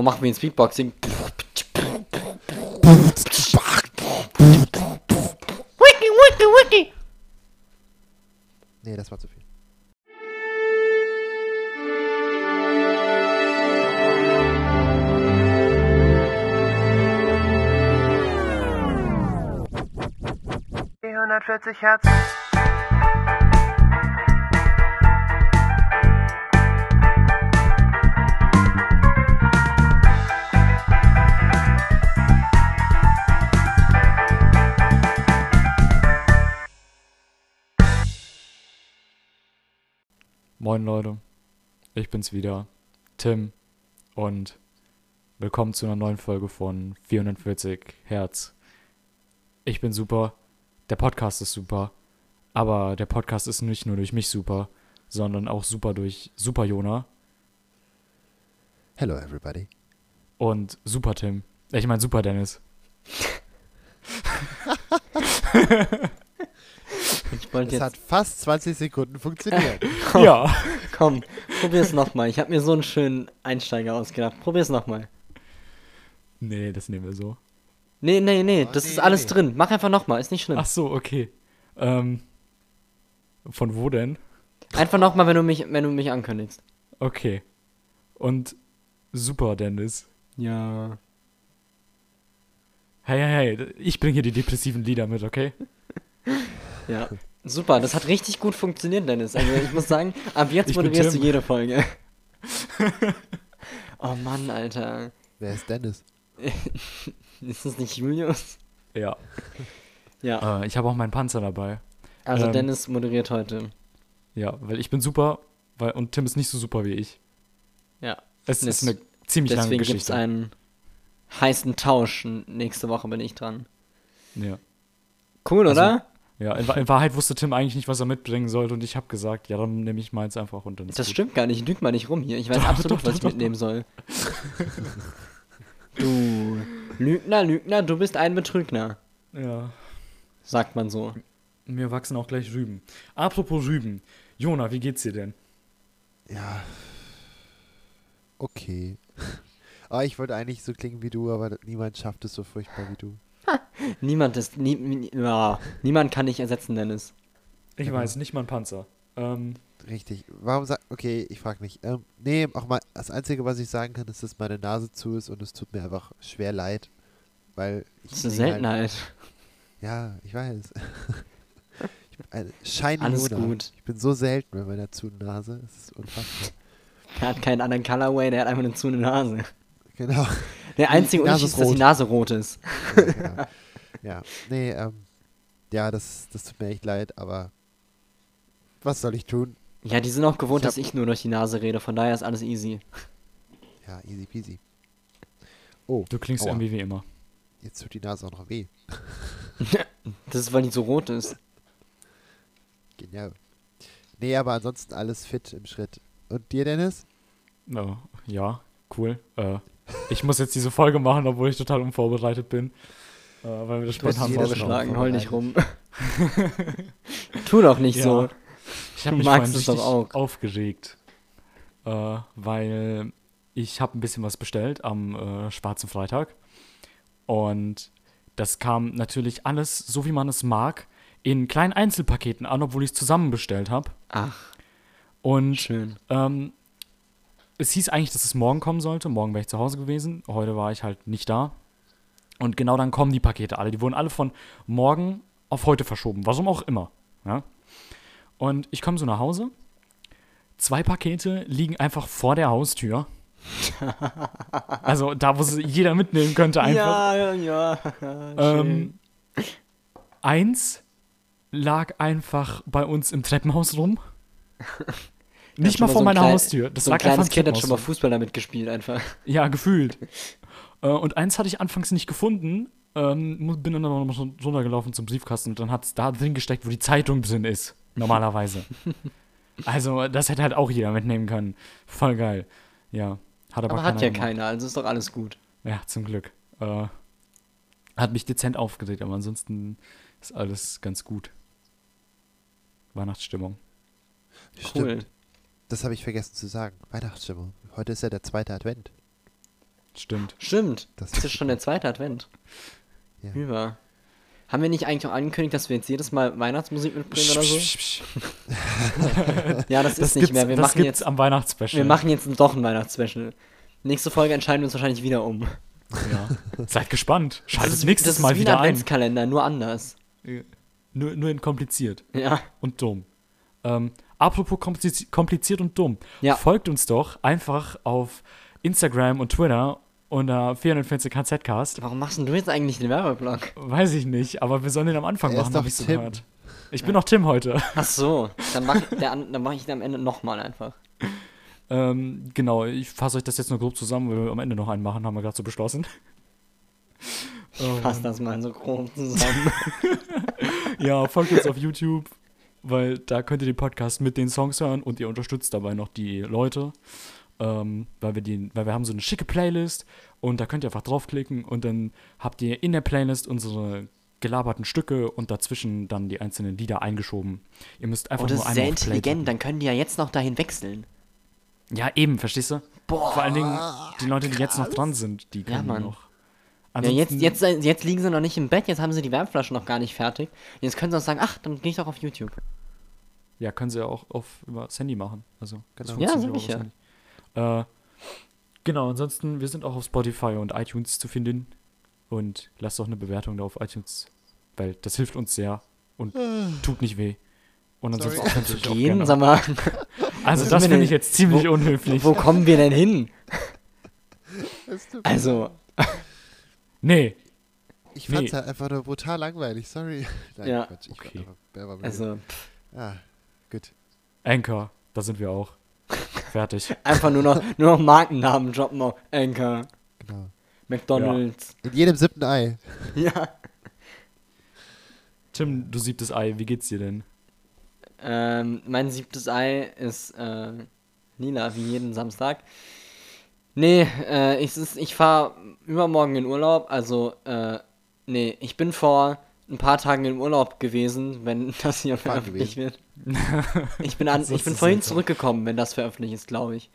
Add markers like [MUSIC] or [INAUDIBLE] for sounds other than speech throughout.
Oh, machen wir jetzt Beatboxing. Wiki, wiki, wiki. Nee, das war zu viel. Die 140 Hertz. Ich bin's wieder, Tim und willkommen zu einer neuen Folge von 440 Hertz. Ich bin super, der Podcast ist super, aber der Podcast ist nicht nur durch mich super, sondern auch super durch Super Jona Hello, everybody. und Super Tim. Ich meine Super Dennis. [LAUGHS] [LAUGHS] Es jetzt. hat fast 20 Sekunden funktioniert. [LAUGHS] Ja. Komm, probier's nochmal. Ich habe mir so einen schönen Einsteiger ausgedacht. Probier's nochmal. Nee, das nehmen wir so. Nee, nee, nee, Oh, das nee, ist alles nee. drin. Mach einfach nochmal, ist nicht schlimm. Ach so, okay. Ähm, von wo denn? Einfach nochmal, wenn du mich, wenn du mich ankündigst. Okay. Und Super Dennis. Ja. Hey, hey, hey, ich bringe hier die depressiven Lieder mit, okay? Ja. Super, das hat richtig gut funktioniert, Dennis. Also ich muss sagen, ab jetzt Ich moderierst du jede Folge. [LAUGHS] oh Mann, Alter. Wer ist Dennis? [LAUGHS] Ist das nicht Julius? Ja. [LAUGHS] Ja. Äh, ich habe auch meinen Panzer dabei. Also ähm, Dennis moderiert heute. Ja, weil ich bin super weil, und Tim ist nicht so super wie ich. Ja. Es ist eine ziemlich lange Deswegen gibt's Geschichte. einen heißen Tausch. Nächste Woche bin ich dran. ja. Cool, Also, oder? Ja, in, in Wahrheit wusste Tim eigentlich nicht, was er mitbringen sollte und ich habe gesagt, ja, dann nehme ich meins einfach ist Das gut. stimmt gar nicht. Lüg mal nicht rum hier. Ich weiß Doch, absolut, doch, was ich doch, doch, mitnehmen soll. [LAUGHS] du Lügner, Lügner, du bist ein Betrügner. Ja, Sagt man so. mir wachsen auch gleich Rüben. Apropos Rüben. Jona, wie geht's dir denn? Ja. Okay. Aber [LAUGHS] ich wollte eigentlich so klingen wie du, aber niemand schafft es so furchtbar wie du. [LAUGHS] Niemand ist. Nie, nie, niemand kann dich ersetzen, Dennis. Ich Genau. weiß, nicht mal ein Panzer. Ähm, Richtig. Warum sag. Okay, ich frag nicht. Ähm, nee, auch mal. Das Einzige, was ich sagen kann, ist, dass meine Nase zu ist und es tut mir einfach schwer leid. Weil ich. Das ist eine Seltenheit. Halt, ja, ich weiß. [LAUGHS] ich bin ein Shiny Alles Luna. gut. Ich bin so selten mit meiner zu Nase. Es ist unfassbar. Er hat keinen anderen Colorway, der hat einfach eine zu eine Nase. Genau. Der einzige Unterschied ist ist, dass die. Nase rot ist. Ja, genau. [LAUGHS] ja. Nee, ähm. Ja, das, das tut mir echt leid, aber. Was soll ich tun? Ja, die sind auch gewohnt, Ich hab- dass ich nur durch die Nase rede, von daher ist alles easy. Ja, easy peasy. Oh, du klingst Aua. irgendwie wie immer. jetzt tut die Nase auch noch weh. [LAUGHS] Das ist, weil die so rot ist. Genial. Nee, aber ansonsten alles fit im Schritt. Und dir, Dennis? Oh, ja, cool. Äh, ich muss jetzt diese Folge machen, obwohl ich total unvorbereitet bin. Äh, weil wir das spontan jedes vorgeschlagen, heul nicht rum. [LAUGHS] tu doch nicht Ja. so. Ich habe mich magst vorhin doch auch. aufgeregt, äh, weil ich habe ein bisschen was bestellt am äh, Schwarzen Freitag und das kam natürlich alles, so wie man es mag, in kleinen Einzelpaketen an, obwohl ich es zusammen bestellt habe. Ach, Und schön. ähm, es hieß eigentlich, dass es morgen kommen sollte. Morgen wäre ich zu Hause gewesen. Heute war ich halt nicht da. Und genau dann kommen die Pakete alle. Die wurden alle von morgen auf heute verschoben. Warum auch immer. Ja? Und ich komme so nach Hause. Zwei Pakete liegen einfach vor der Haustür. [LAUGHS] also da, wo sie jeder mitnehmen könnte einfach. Ja, ja. Ähm, eins lag einfach bei uns im Treppenhaus rum. [LAUGHS] Nicht mal vor so ein meiner klein- Haustür. Das so ein lag einfach kleines Kind hat schon mal. Fußball damit gespielt, einfach. Ja, gefühlt. [LAUGHS] äh, und eins hatte ich anfangs nicht gefunden. Ähm, bin dann aber noch so runtergelaufen zum Briefkasten und dann hat es da drin gesteckt, wo die Zeitung drin ist. Normalerweise. [LAUGHS] also, das hätte halt auch jeder mitnehmen können. Voll geil. Ja. Hat aber, Aber hat keiner ja gemacht. keiner, also ist doch alles gut. Ja, zum Glück. Äh, hat mich dezent aufgeregt, aber ansonsten ist alles ganz gut. Weihnachtsstimmung. Cool. Das habe ich vergessen zu sagen. Weihnachtsstimmung. Heute ist ja der zweite Advent. Stimmt. Stimmt. Das ist ist schon der zweite Advent. Ja. Über. Haben wir nicht eigentlich auch angekündigt, dass wir jetzt jedes Mal Weihnachtsmusik mitbringen oder so? Psch, psch, psch. [LAUGHS] Ja, das, Das ist nicht mehr. Wir das machen jetzt, am Weihnachtsspecial. wir machen jetzt doch ein Weihnachtsspecial. Nächste Folge entscheiden wir uns wahrscheinlich wieder um. Ja. Seid gespannt. Schaltet das ist, nächstes das ist Mal wie wieder ein ein. Adventskalender, nur anders. Nur, nur in kompliziert Ja. und dumm. Ähm, apropos komplizi kompliziert und dumm. Ja. Folgt uns doch einfach auf Instagram und Twitter unter 440 HZcast. Warum machst denn du jetzt eigentlich den Werbeblock? Weiß ich nicht, aber wir sollen den am Anfang Er machen, habe ich so gehört. Ich bin auch Tim heute. Ach so, dann mach, der, an- dann mach ich den am Ende nochmal einfach. Ähm, genau, ich fasse euch das jetzt nur grob zusammen, weil wir am Ende noch einen machen, haben wir gerade so beschlossen. Ähm, Fass das mal so grob zusammen. [LAUGHS] Ja, folgt uns auf YouTube, weil da könnt ihr den Podcast mit den Songs hören und ihr unterstützt dabei noch die Leute. Ähm, weil wir die, weil wir haben so eine schicke Playlist und da könnt ihr einfach draufklicken und dann habt ihr in der Playlist unsere gelaberten Stücke und dazwischen dann die einzelnen Lieder eingeschoben. Ihr müsst einfach Oh, das nur ist sehr intelligent, dann können die ja jetzt noch dahin wechseln. Ja, eben, verstehst du? Boah. Vor allen Dingen die Leute, die jetzt noch dran sind, die Ja, können Mann. noch. Ja, jetzt, jetzt, jetzt liegen sie noch nicht im Bett, jetzt haben sie die Wärmflasche noch gar nicht fertig. Jetzt können sie auch sagen, ach, dann gehe ich doch auf YouTube. Ja, können sie ja auch auf, über das Handy machen. Also, das Genau. Ja, funktioniert sag ich Handy. Äh, genau, ansonsten, wir sind auch auf Spotify und iTunes zu finden. Und lasst doch eine Bewertung da auf iTunes, weil das hilft uns sehr und tut nicht weh. Und ansonsten Sorry. könnt ihr Gehen, gerne, sag mal, Also, das finde ich jetzt ziemlich wo- unhöflich. wo kommen wir denn hin? [LAUGHS] Also, Nee, Ich fand's Nee. halt einfach nur brutal langweilig, sorry. [LAUGHS] Nein, Ja. Quatsch, ich Okay. war einfach- also? Ah, gut. Anchor, da sind wir auch. [LAUGHS] Fertig. einfach nur noch, nur noch Markennamen droppen auf Anchor, Genau. McDonalds. In jedem siebten Ei. [LAUGHS] Ja. Tim, du siebtes Ei, wie geht's dir denn? Ähm, mein siebtes Ei ist äh, lila, wie jeden Samstag. Nee, äh, ich, ich fahre übermorgen in Urlaub, also, äh, nee, ich bin vor ein paar Tagen im Urlaub gewesen, wenn [LAUGHS] das hier veröffentlicht wird. [LAUGHS] Ich bin, an, ich bin vorhin einfach. zurückgekommen, wenn das veröffentlicht ist, glaube ich.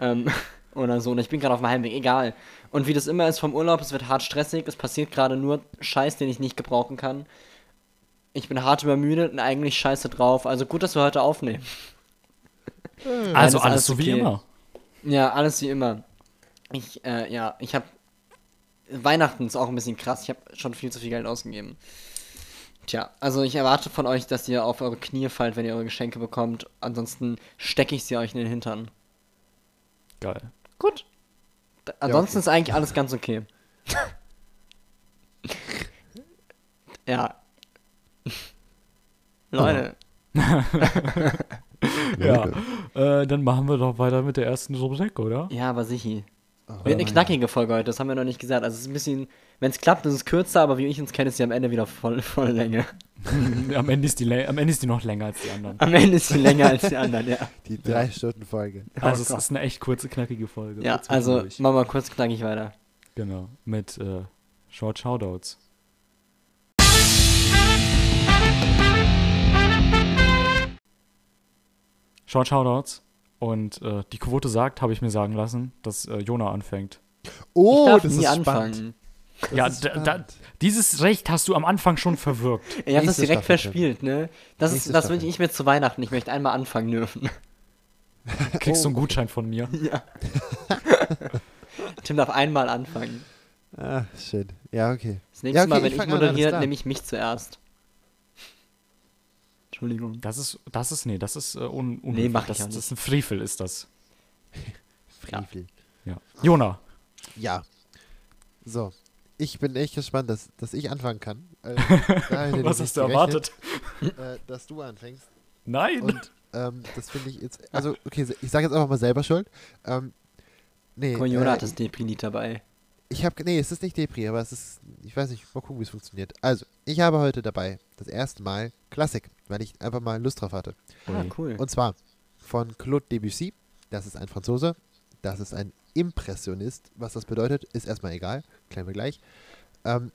Ähm, [LAUGHS] oder so, und ich bin gerade auf dem Heimweg, egal. Und wie das immer ist vom Urlaub, es wird hart stressig, es passiert gerade nur Scheiß, den ich nicht gebrauchen kann. Ich bin hart übermüdet und eigentlich scheiße drauf. Also gut, dass wir heute aufnehmen. Also ist alles alles so wie okay. immer. Ja, alles wie immer. Ich, äh, ja, ich hab. Weihnachten ist auch ein bisschen krass. Ich habe schon viel zu viel Geld ausgegeben. Tja, also ich erwarte von euch, dass ihr auf eure Knie fallt, wenn ihr eure Geschenke bekommt. Ansonsten stecke ich sie euch in den Hintern. Geil. Gut. D- Ansonsten okay. ist eigentlich alles ganz okay. [LAUGHS] ja. Leute. [LAUGHS] [LAUGHS] Ja. Äh, dann machen wir doch weiter mit der ersten Rubrik, oder? Ja, aber sichi. Oh, Wird eine nein. knackige Folge heute, das haben wir noch nicht gesagt. Also es ist ein bisschen, wenn es klappt, ist es kürzer, aber wie ich uns kenne, ist sie am Ende wieder voll, voll Länge. [LAUGHS] am, Ende ist die am Ende ist die noch länger als die anderen. Am Ende ist sie länger als die anderen, ja. Die drei Stunden Folge. Also es Gott. ist eine echt kurze, knackige Folge. Ja, also machen wir kurz knackig weiter. Genau, mit äh, Short Shoutouts. Short Shoutouts. Und äh, die Quote sagt, habe ich mir sagen lassen, dass äh, Jona anfängt. Oh, ich darf das nie ist anfangen. spannend. Das ja, ist da, dieses Recht hast du am Anfang schon verwirkt. Ich habe das direkt Staffel, verspielt, ne? Das, ist, das wünsche ich mir zu Weihnachten. Ich möchte einmal anfangen dürfen. [LAUGHS] Du kriegst so einen Oh, okay. Gutschein von mir. [LAUGHS] ja. [LAUGHS] Tim darf einmal anfangen. Ah, schön. Ja, okay. Das nächste Ja, okay, Mal, wenn ich ich, moderiere, nehme ich mich zuerst. Entschuldigung. Das ist, das ist, nee, das ist äh, un, unhöflich. Nee, mach ich das, auch das nicht. ist ein Frevel, ist das. [LAUGHS] Frevel. Ja. Jona, Ja. So. Ich bin echt gespannt, dass, dass ich anfangen kann. Äh, [LAUGHS] ich was hast du erwartet? Äh, dass du anfängst. Nein! Und ähm, das finde ich jetzt. Also, okay, ich sage jetzt einfach mal selber schuld. Ähm, nee. Mal, Jona äh, hat das Depri-Lied dabei. Ich habe, nee, es ist nicht Depri, aber es ist, ich weiß nicht, mal gucken, wie es funktioniert. Also, ich habe heute dabei das erste Mal Klassik, weil ich einfach mal Lust drauf hatte. Ah, cool. Und zwar von Claude Debussy, das ist ein Franzose, das ist ein Impressionist. Was das bedeutet, ist erstmal egal, klären wir gleich. Ähm,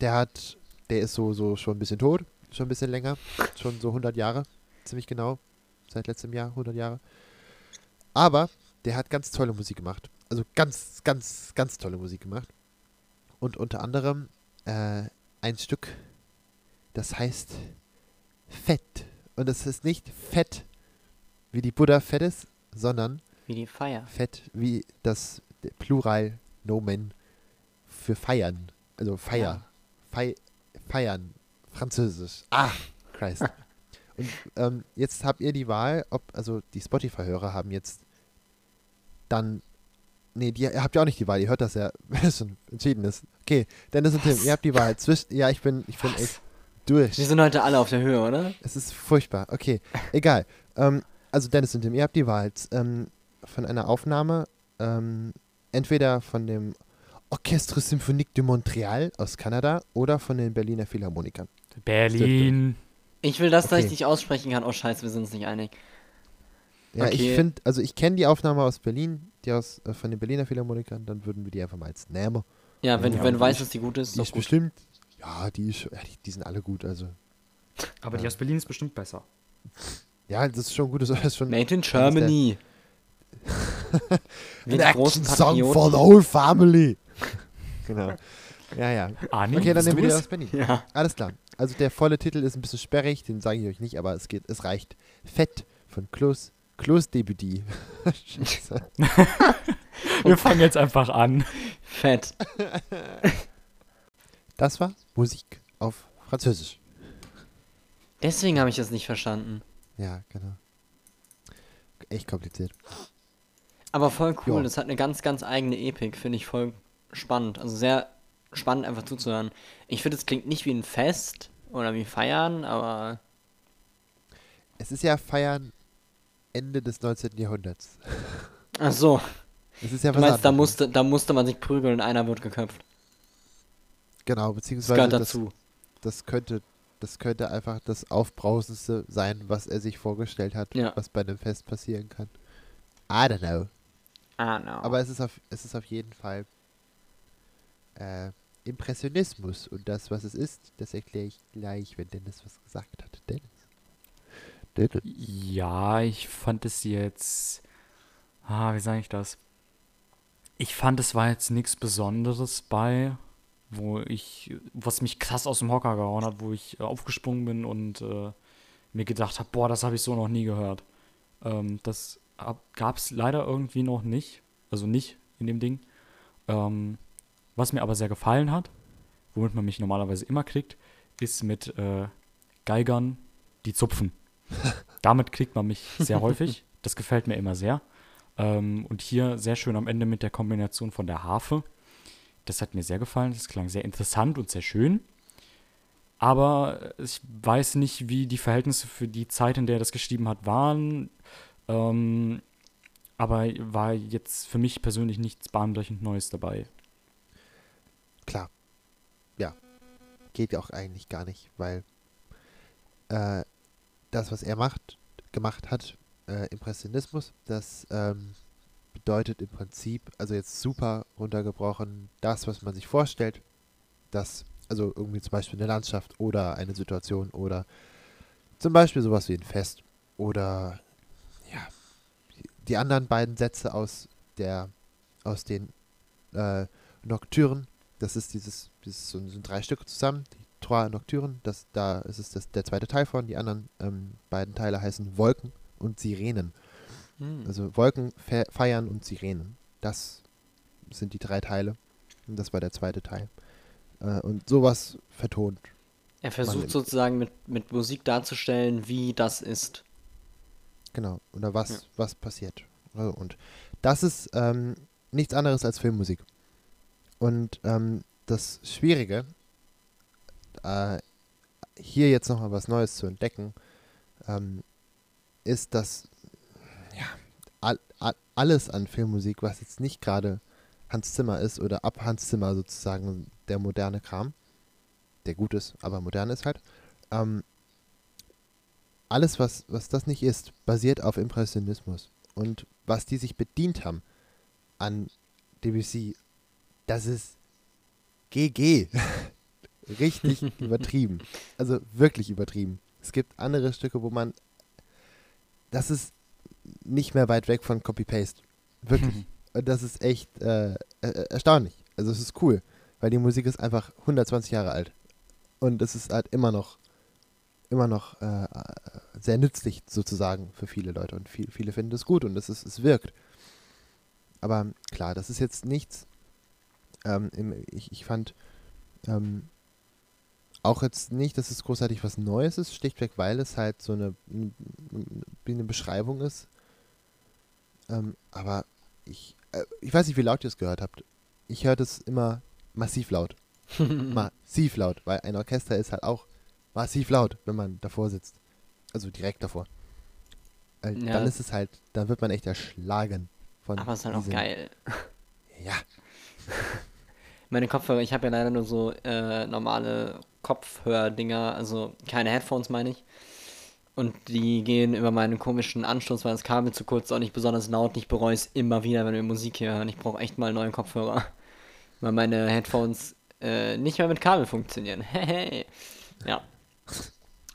der hat, der ist so, so schon ein bisschen tot, schon ein bisschen länger, schon so 100 Jahre, ziemlich genau, seit letztem Jahr 100 Jahre. Aber der hat ganz tolle Musik gemacht. Also ganz, ganz, ganz tolle Musik gemacht. Und unter anderem äh, ein Stück, das heißt Fett. Und es ist nicht Fett, wie die Buddha fett ist, sondern Wie die Feier. Fett wie das Plural Nomen für feiern. Also Feier. Fei feiern. Französisch. Ah, Christ. [LAUGHS] Und ähm, jetzt habt ihr die Wahl, ob, also die Spotify-Hörer haben jetzt dann. Nee, die, ihr habt ja auch nicht die Wahl, ihr hört das ja, [LAUGHS] wenn es schon entschieden ist. Okay, Dennis und Tim, ihr habt die Wahl. Zwischen, ja, ich bin, ich bin echt durch. Wir sind heute alle auf der Höhe, oder? Es ist furchtbar. Okay, [LAUGHS] egal. Ähm, also Dennis und Tim, ihr habt die Wahl ähm, von einer Aufnahme, ähm, entweder von dem Orchestre Symphonique de Montréal aus Kanada oder von den Berliner Philharmonikern. Berlin. Ich will das, dass Okay. ich nicht aussprechen kann. Oh, scheiße, wir sind uns nicht einig. Ja, ich Okay. finde, also ich kenne die Aufnahme aus Berlin, die aus äh, von den Berliner Philharmonikern, dann würden wir die einfach mal als nehmen. Ja, wenn, Ja, wenn du weißt, ist- dass die gut ist, ist Die ist gut. bestimmt, ja, die ist, ja, die, die sind alle gut, also. Aber die aus Berlin ist bestimmt besser. Ja, das ist schon gut, das ist schon Made in ist der- Germany. [LAUGHS] Ein großen Action-Song for the whole family. [LAUGHS] genau. Ja, ja. Ani, Okay, dann nehmen wir es? aus Berlin. Ja. Alles klar. Also der volle Titel ist ein bisschen sperrig, den sage ich euch nicht, aber es geht, es reicht. Fett von Klaus, Debuty. [LAUGHS] Scheiße. [LAUGHS] Wir fangen jetzt einfach an. Fett. Das war Musik auf Französisch. Deswegen habe ich das nicht verstanden. Ja, genau. Echt kompliziert. Aber voll cool. Ja. Das hat eine ganz, ganz eigene Epik. Finde ich voll spannend. Also sehr spannend einfach zuzuhören. Ich finde, es klingt nicht wie ein Fest oder wie Feiern, aber Es ist ja Feiern Ende des 19. Jahrhunderts. ach so. Es ist ja Du meinst, da musste, da musste man sich prügeln und einer wird geköpft. Genau, Das beziehungsweise das, dazu. das könnte das könnte einfach das Aufbrausendste sein, was er sich vorgestellt hat, Ja. was bei einem Fest passieren kann. I don't know. Ah, no. Aber es ist auf, es ist auf jeden Fall äh, Impressionismus. Und das, was es ist, das erkläre ich gleich, wenn Dennis was gesagt hat. Dennis. Ja, ich fand es jetzt. Ah, wie sage ich das? Ich fand, es war jetzt nichts Besonderes bei, wo ich, was mich krass aus dem Hocker gehauen hat, wo ich äh, aufgesprungen bin und äh, mir gedacht habe, boah, das habe ich so noch nie gehört. Ähm, das gab es leider irgendwie noch nicht, also nicht in dem Ding. Ähm, was mir aber sehr gefallen hat, womit man mich normalerweise immer kriegt, ist mit äh, Geigern, die zupfen. Damit kriegt man mich sehr [LAUGHS] häufig. Das gefällt mir immer sehr. Ähm, und hier sehr schön am Ende mit der Kombination von der Harfe. Das hat mir sehr gefallen. Das klang sehr interessant und sehr schön. Aber ich weiß nicht, wie die Verhältnisse für die Zeit, in der er das geschrieben hat, waren. Ähm, aber war jetzt für mich persönlich nichts bahnbrechend Neues dabei. Klar. Ja. Geht ja auch eigentlich gar nicht, weil äh, das, was er macht, gemacht hat, äh, Impressionismus, das ähm, bedeutet im Prinzip, also jetzt super runtergebrochen, das, was man sich vorstellt, das, also irgendwie zum Beispiel eine Landschaft oder eine Situation oder zum Beispiel sowas wie ein Fest oder ja, die anderen beiden Sätze aus der, aus den äh, Nocturnen, das ist dieses, dieses so, sind drei Stücke zusammen, Trois Nocturnen, das, da ist es das, der zweite Teil von, die anderen ähm, beiden Teile heißen Wolken und Sirenen. Hm. Also Wolken, Fe Feiern und Sirenen. Das sind die drei Teile. Und das war der zweite Teil. Äh, und sowas vertont. er versucht sozusagen mit, mit Musik darzustellen, wie das ist. Genau. Oder was, Ja. was passiert. Also, und das ist ähm, nichts anderes als Filmmusik. Und ähm, das Schwierige, äh, hier jetzt nochmal was Neues zu entdecken, ähm, ist, dass ja, all, all, alles an Filmmusik, was jetzt nicht gerade Hans Zimmer ist oder ab Hans Zimmer sozusagen der moderne Kram, der gut ist, aber modern ist halt, ähm, alles, was, was das nicht ist, basiert auf Impressionismus. Und was die sich bedient haben an Debussy, das ist GG. [LAUGHS] Richtig [LAUGHS] übertrieben. Also wirklich übertrieben. Es gibt andere Stücke, wo man. Das ist nicht mehr weit weg von Copy-Paste. Wirklich. [LAUGHS] Und das ist echt äh, äh, erstaunlich. Also es ist cool, weil die Musik ist einfach 120 Jahre alt. Und es ist halt immer noch, immer noch äh, äh, sehr nützlich sozusagen für viele Leute. Und viel, viele finden es gut und es, ist, es wirkt. Aber klar, das ist jetzt nichts. Ähm, ich, ich fand ähm, auch jetzt nicht, dass es großartig was Neues ist, schlichtweg, weil es halt so eine, eine Beschreibung ist. Ähm, aber ich, äh, ich weiß nicht, wie laut ihr es gehört habt. Ich höre das immer massiv laut. [LAUGHS] massiv laut, weil ein Orchester ist halt auch massiv laut, wenn man davor sitzt. Also direkt davor. Äh, Ja. Dann ist es halt, dann wird man echt erschlagen von Aber ist halt auch geil. Ja, [LAUGHS] Meine Kopfhörer, ich habe ja leider nur so äh, normale Kopfhördinger, also keine Headphones meine ich. Und die gehen über meinen komischen Anschluss, weil das Kabel zu kurz ist, auch nicht besonders laut. Ich bereue es immer wieder, wenn wir Musik hier hören. Ich brauche echt mal neue Kopfhörer. [LAUGHS] Weil meine Headphones äh, nicht mehr mit Kabel funktionieren. [LAUGHS] Hey. ja.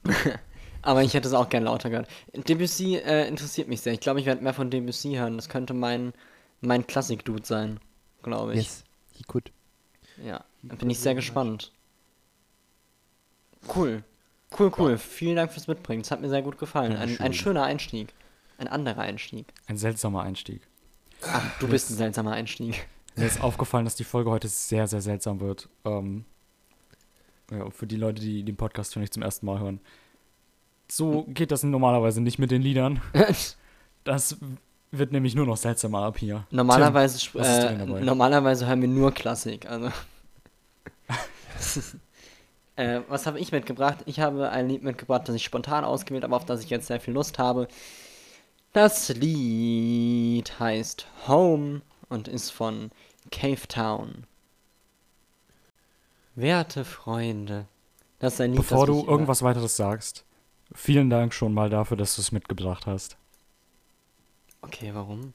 [LAUGHS] Aber ich hätte es auch gerne lauter gehört. Debussy äh, interessiert mich sehr. Ich glaube, ich werde mehr von Debussy hören. Das könnte mein, mein Klassik-Dude sein, glaube ich. yes, he could. Ja, da bin ich sehr gespannt. Cool. Cool, cool. Vielen Dank fürs Mitbringen. Es hat mir sehr gut gefallen. Ja, Ein, schön. ein schöner Einstieg. Ein anderer Einstieg. Ein seltsamer Einstieg. Ach, du bist ein seltsamer Einstieg. Mir ist aufgefallen, dass die Folge heute sehr, sehr seltsam wird. Ähm, ja, für die Leute, die den Podcast vielleicht zum ersten Mal hören. So geht das normalerweise nicht mit den Liedern. [LAUGHS] Das wird nämlich nur noch seltsamer ab hier. normalerweise, Tim, äh, normalerweise hören wir nur Klassik. Also. [LAUGHS] äh, was habe ich mitgebracht? Ich habe ein Lied mitgebracht, das ich spontan ausgewählt habe, auf das ich jetzt sehr viel Lust habe. Das Lied heißt Home und ist von Cave Town. Werte Freunde, das ist ein Lied, Bevor du irgendwas weiteres sagst, vielen Dank schon mal dafür, dass du es mitgebracht hast. Okay, warum?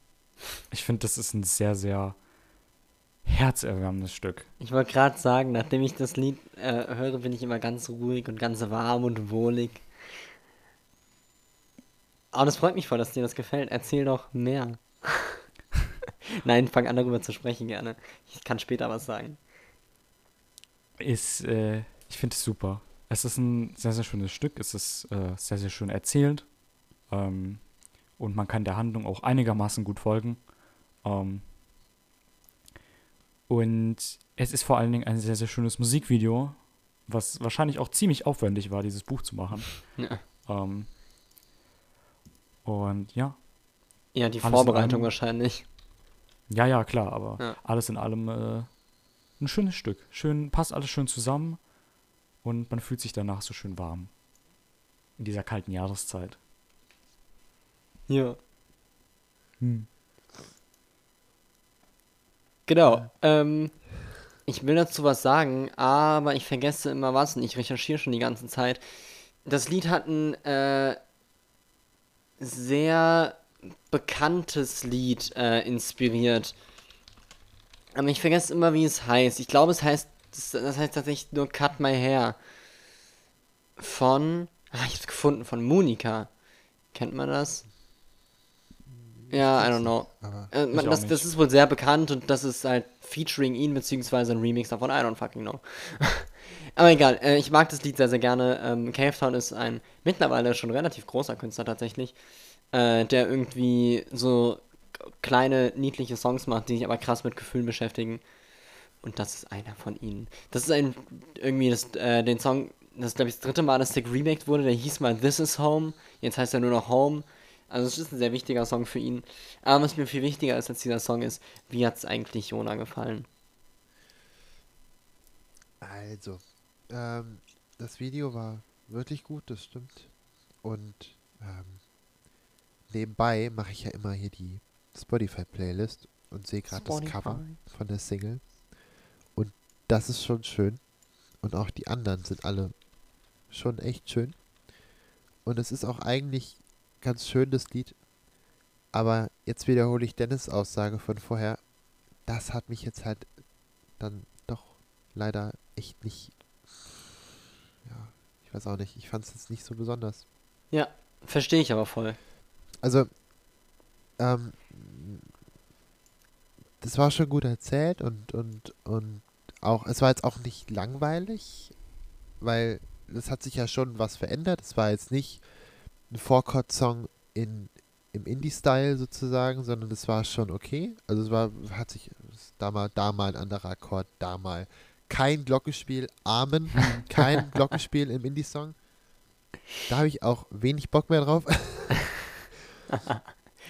Ich finde, das ist ein sehr, sehr herzerwärmendes Stück. Ich wollte gerade sagen, nachdem ich das Lied äh, höre, bin ich immer ganz ruhig und ganz warm und wohlig. Aber das freut mich voll, dass dir das gefällt. Erzähl doch mehr. [LAUGHS] Nein, fang an darüber zu sprechen gerne. Ich kann später was sagen. Ist, äh, ich finde es super. Es ist ein sehr, sehr schönes Stück. Es ist äh, sehr, sehr schön erzählt. Ähm, und man kann der Handlung auch einigermaßen gut folgen. Ähm, und es ist vor allen Dingen ein sehr, sehr schönes Musikvideo, was wahrscheinlich auch ziemlich aufwendig war, dieses Buch zu machen. [LAUGHS] Ja, Ähm, und ja, ja die Alles Vorbereitung wahrscheinlich. ja, ja, klar, aber Ja. alles in allem äh, ein schönes Stück. Schön, passt alles schön zusammen und man fühlt sich danach so schön warm. In dieser kalten Jahreszeit. Ja. Hm. Genau. Ähm, ich will dazu was sagen, aber ich vergesse immer was und ich recherchiere schon die ganze Zeit. Das Lied hat ein äh, sehr bekanntes Lied äh, inspiriert. Aber ich vergesse immer, wie es heißt. Ich glaube, es heißt, das, das heißt tatsächlich nur Cut My Hair. Von, ah, ich hab's gefunden, von Monika. Kennt man das? Ja, I don't know. Äh, man, das, das ist wohl sehr bekannt und das ist halt featuring ihn, beziehungsweise ein Remix davon. I don't fucking know. [LAUGHS] Aber egal, äh, ich mag das Lied sehr, sehr gerne. Ähm, Cave Town ist ein mittlerweile schon relativ großer Künstler tatsächlich, äh, der irgendwie so kleine, niedliche Songs macht, die sich aber krass mit Gefühlen beschäftigen. Und das ist einer von ihnen. Das ist ein, irgendwie das, äh, den Song, das ist glaube ich das dritte Mal, dass der geremaked wurde, der hieß mal This Is Home, jetzt heißt er nur noch Home. Also es ist ein sehr wichtiger Song für ihn. Aber was mir viel wichtiger ist als dieser Song ist, wie hat es eigentlich Jona gefallen? Also, ähm, das Video war wirklich gut, das stimmt. Und ähm, nebenbei mache ich ja immer hier die Spotify-Playlist und sehe gerade das Cover von der Single. Und das ist schon schön. Und auch die anderen sind alle schon echt schön. Und es ist auch eigentlich ganz schön, das Lied. Aber jetzt wiederhole ich Dennis Aussage von vorher. Das hat mich jetzt halt dann doch leider echt nicht. Ja, ich weiß auch nicht. Ich fand es jetzt nicht so besonders. Ja, verstehe ich aber voll. Also, ähm, das war schon gut erzählt und, und, und auch, es war jetzt auch nicht langweilig, weil es hat sich ja schon was verändert. Es war jetzt nicht ein Four-Chord-Song in, im Indie-Style sozusagen, sondern es war schon okay. Also es war, hat sich da mal, da mal ein anderer Akkord, da mal kein Glockenspiel, Amen, [LAUGHS] kein Glockenspiel im Indie-Song. Da habe ich auch wenig Bock mehr drauf. [LAUGHS]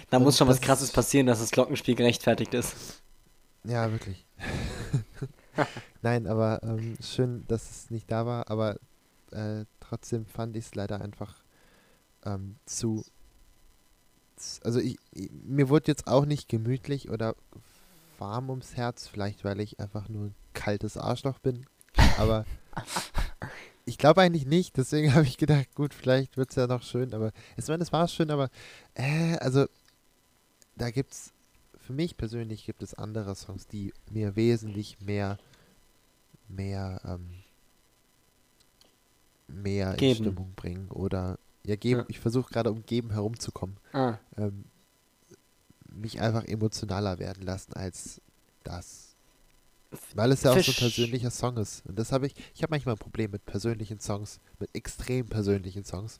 Da muss schon was Krasses passieren, dass das Glockenspiel gerechtfertigt ist. Ja, wirklich. [LAUGHS] Nein, aber ähm, schön, dass es nicht da war, aber äh, trotzdem fand ich es leider einfach ähm, zu. Also ich, ich, mir wurde jetzt auch nicht gemütlich oder warm ums Herz, vielleicht weil ich einfach nur ein kaltes Arschloch bin. Aber [LAUGHS] ich glaube eigentlich nicht, deswegen [LAUGHS] habe ich gedacht, gut, vielleicht wird es ja noch schön, aber ich meine, es war schön, aber äh, also da gibt's für mich persönlich gibt es andere Songs, die mir wesentlich mehr, mehr, ähm, mehr in Geben. Stimmung bringen oder ja geben. Ja. Ich versuche gerade um geben herumzukommen, Ah, ähm, mich einfach emotionaler werden lassen als das, weil es ja auch so ein persönlicher Song ist. Und das habe ich. Ich habe manchmal ein Problem mit persönlichen Songs, mit extrem persönlichen Songs,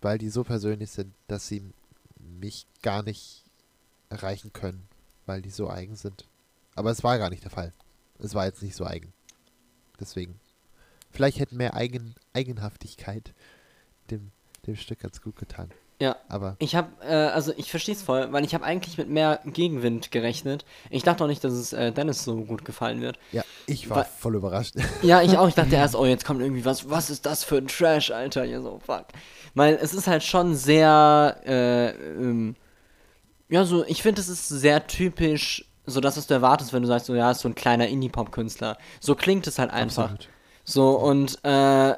weil die so persönlich sind, dass sie mich gar nicht erreichen können, weil die so eigen sind. Aber es war gar nicht der Fall. Es war jetzt nicht so eigen. Deswegen. Vielleicht hätte mehr eigen, Eigenhaftigkeit dem, dem Stück ganz gut getan. ja. Aber Ich habe, äh, also ich verstehe es voll, weil ich habe eigentlich mit mehr Gegenwind gerechnet. Ich dachte auch nicht, dass es äh, Dennis so gut gefallen wird. ja, ich war Wa- voll überrascht. Ja, ich auch. Ich dachte [LAUGHS] erst, oh, jetzt kommt irgendwie was. Was ist das für ein Trash, Alter? Hier so, fuck. Weil es ist halt schon sehr, äh, ähm, ja, so, ich finde, es ist sehr typisch, so das, was du erwartest, wenn du sagst, so, ja, ist so ein kleiner Indie-Pop-Künstler. So klingt es halt einfach. Absolut. So, und, äh,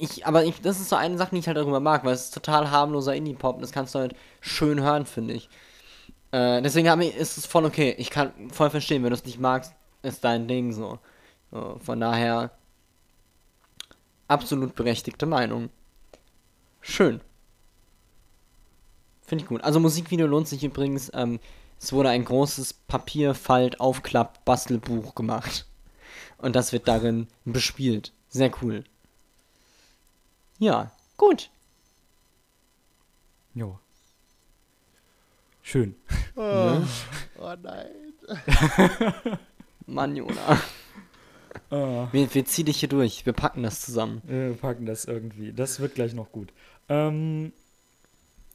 ich, aber ich, das ist so eine Sache, die ich halt darüber mag, weil es ist total harmloser Indie-Pop und das kannst du halt schön hören, finde ich. Äh, deswegen ich, ist es voll okay. Ich kann voll verstehen, wenn du es nicht magst, ist dein Ding so. so. Von daher, absolut berechtigte Meinung. Schön. Finde ich gut. Also Musikvideo lohnt sich übrigens. Ähm, es wurde ein großes Papierfalt-Aufklapp-Bastelbuch gemacht. Und das wird darin bespielt. Sehr cool. Ja, gut. Jo. Schön. Oh, oh nein. [LAUGHS] Mann, Jona. Äh, [LAUGHS] Wir, wir ziehen dich hier durch. Wir packen das zusammen. wir packen das irgendwie. Das wird gleich noch gut. Ähm,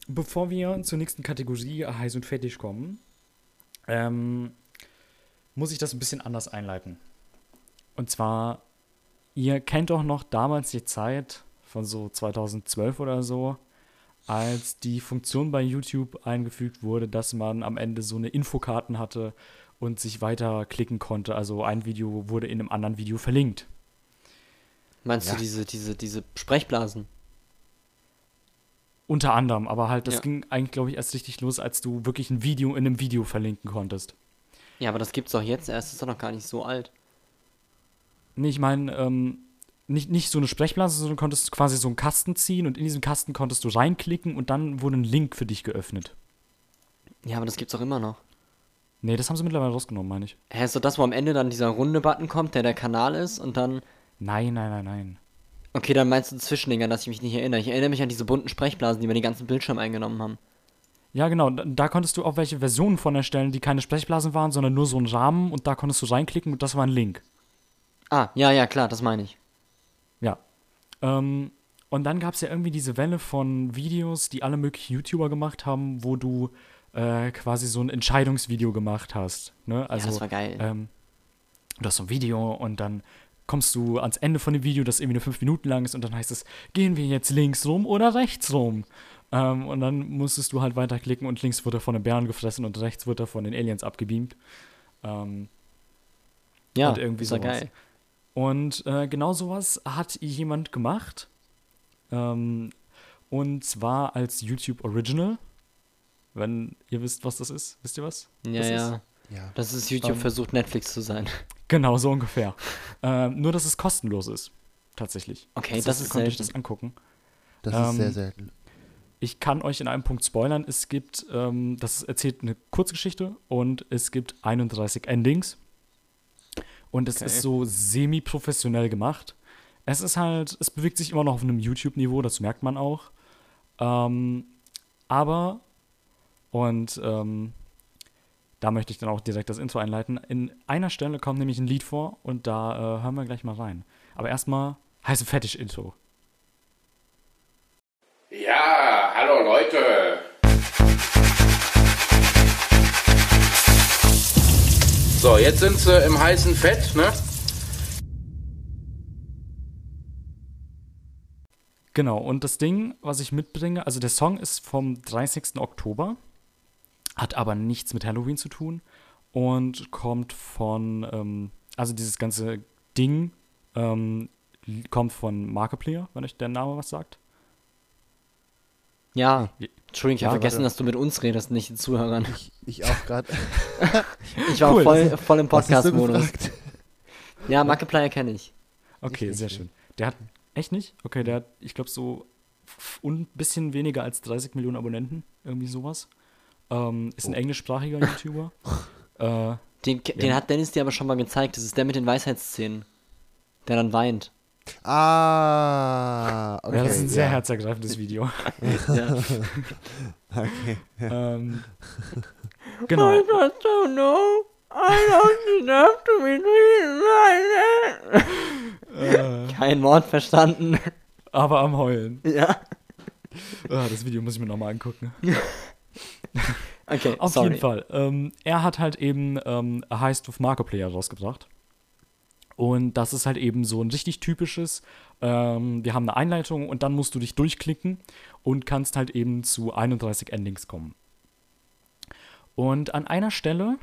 bevor wir zur nächsten Kategorie heiß und fettig kommen, ähm, muss ich das ein bisschen anders einleiten. Und zwar, ihr kennt doch noch damals die Zeit von so 2012 oder so, als die Funktion bei YouTube eingefügt wurde, dass man am Ende so eine Infokarten hatte und sich weiter klicken konnte. Also ein Video wurde in einem anderen Video verlinkt. Meinst Ja. du diese, diese, diese Sprechblasen? Unter anderem, aber halt, das Ja. ging eigentlich, glaube ich, erst richtig los, als du wirklich ein Video in einem Video verlinken konntest. Ja, aber das gibt's doch jetzt erst. Ist doch noch gar nicht so alt. Nee, ich meine, ähm, nicht, nicht so eine Sprechblase, sondern du konntest quasi so einen Kasten ziehen und in diesen Kasten konntest du reinklicken und dann wurde ein Link für dich geöffnet. Ja, aber das gibt's doch immer noch. Nee, das haben sie mittlerweile rausgenommen, meine ich. Hä, ist doch das, wo am Ende dann dieser runde Button kommt, der der Kanal ist und dann. Nein, nein, nein, nein. Okay, dann meinst du Zwischendinger, dass ich mich nicht erinnere. Ich erinnere mich an diese bunten Sprechblasen, die mir den ganzen Bildschirm eingenommen haben. Ja, genau, da, da konntest du auch welche Versionen von erstellen, die keine Sprechblasen waren, sondern nur so ein Rahmen und da konntest du reinklicken und das war ein Link. Ah, ja, ja, klar, das meine ich. Ja. Ähm, und dann gab es ja irgendwie diese Welle von Videos, die alle möglichen YouTuber gemacht haben, wo du äh, quasi so ein Entscheidungsvideo gemacht hast. Ne? Also, ja, das war geil. ähm, du hast so ein Video und dann kommst du ans Ende von dem Video, das irgendwie nur fünf Minuten lang ist und dann heißt es, gehen wir jetzt links rum oder rechts rum? Ähm, und dann musstest du halt weiterklicken und links wird er von den Bären gefressen und rechts wird er von den Aliens abgebeamt. Ähm, ja, und irgendwie das war sowas. geil. Und äh, genau sowas hat jemand gemacht. Ähm, und zwar als YouTube Original. Wenn ihr wisst, was das ist. Wisst ihr was? Ja, das ja. Ist? Ja. Das ist YouTube Ähm, versucht, Netflix zu sein. [LAUGHS] Genau, so ungefähr. ähm, nur, dass es kostenlos ist. Tatsächlich. Okay, das ist ihr könnt euch selten. das angucken. Das Ähm, ist sehr selten. ich kann euch in einem Punkt spoilern. Es gibt, ähm, das erzählt eine Kurzgeschichte und es gibt 31 Endings. Und es Okay. ist so semi-professionell gemacht. Es ist halt, es bewegt sich immer noch auf einem YouTube-Niveau, das merkt man auch. Ähm, aber, und ähm, da möchte ich dann auch direkt das Intro einleiten. In einer Stelle kommt nämlich ein Lied vor und da äh, hören wir gleich mal rein. Aber erstmal heiße Fetisch-Intro. Ja, hallo Leute. So, jetzt sind sie im heißen Fett, ne? Genau, und das Ding, was ich mitbringe, also der Song ist vom 30. Oktober, hat aber nichts mit Halloween zu tun und kommt von, ähm, also dieses ganze Ding ähm, kommt von Markiplier, wenn euch der Name was sagt. Ja. Ja, Entschuldigung, ich habe vergessen, warte. dass du mit uns redest, nicht den Zuhörern. Ich, ich auch gerade. [LAUGHS] Ich war Cool, voll, das voll im Podcast-Modus. Ja, Markiplier kenne ich. Okay, nicht, sehr schön. Der hat, echt nicht? Okay, der hat, ich glaube, so ein bisschen weniger als 30 Millionen Abonnenten, irgendwie sowas. Ähm, ist ein Oh. englischsprachiger YouTuber. [LAUGHS] äh, Den, den hat Dennis dir aber schon mal gezeigt. Das ist der mit den Weisheitsszenen. Der dann weint. Ah, okay. ja, das ist ein sehr ja. herzergreifendes Video. Ja. [LAUGHS] Okay. ähm, genau. don't know. I don't enough to be Äh, Kein Wort verstanden. aber am Heulen. ja. Ah, das Video muss ich mir nochmal angucken. [LAUGHS] Okay, Auf sorry. jeden Fall. Ähm, er hat halt eben ähm, Heist of Markiplier rausgebracht. Und das ist halt eben so ein richtig typisches. Ähm, wir haben eine Einleitung und dann musst du dich durchklicken und kannst halt eben zu 31 Endings kommen. Und an einer Stelle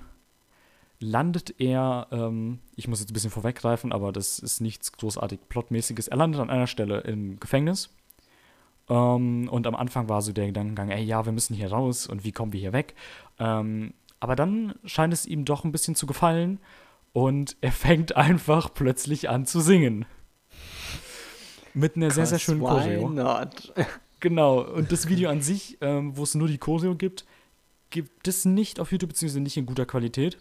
landet er, ähm, ich muss jetzt ein bisschen vorweggreifen, aber das ist nichts großartig plotmäßiges. Er landet an einer Stelle im Gefängnis. Ähm, und am Anfang war so der Gedankengang, ey, ja, wir müssen hier raus und wie kommen wir hier weg? Ähm, aber dann scheint es ihm doch ein bisschen zu gefallen und er fängt einfach plötzlich an zu singen. Mit einer sehr, sehr schönen Choreo. not? [LAUGHS] Genau, und das Video an sich, ähm, wo es nur die Choreo gibt, gibt es nicht auf YouTube, beziehungsweise nicht in guter Qualität.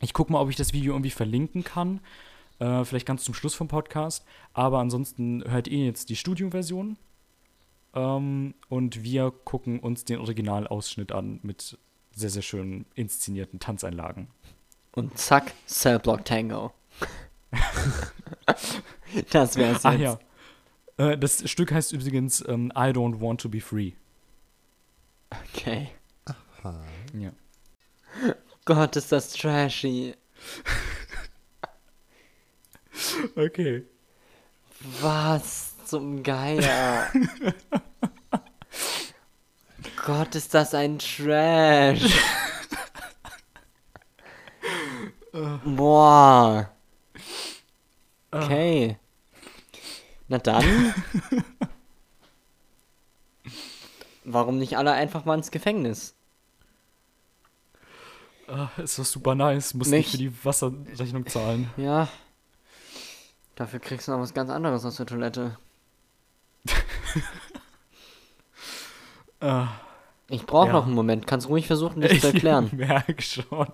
Ich gucke mal, ob ich das Video irgendwie verlinken kann. Äh, vielleicht ganz zum Schluss vom Podcast. Aber ansonsten hört ihr jetzt die Studioversion. Ähm, und wir gucken uns den Originalausschnitt an mit sehr, sehr schön inszenierten Tanzeinlagen. Und zack, Cellblock Tango. [LAUGHS] das wär's jetzt. Ach ja. Äh, das Stück heißt übrigens ähm, I Don't Want to Be Free. Okay. Ja. Gott, ist das trashy. [LAUGHS] Okay. Was zum Geier. [LAUGHS] Gott, ist das ein Trash. Boah. Okay. Na dann. [LAUGHS] Warum nicht alle einfach mal ins Gefängnis? Ah, ist das super nice. Muss Mich- nicht für die Wasserrechnung zahlen. Ja. Dafür kriegst du noch was ganz anderes aus der Toilette. [LAUGHS] Ah, Ich brauche Ja. noch einen Moment. Kannst ruhig versuchen, das zu [LAUGHS] erklären. Ich merke schon.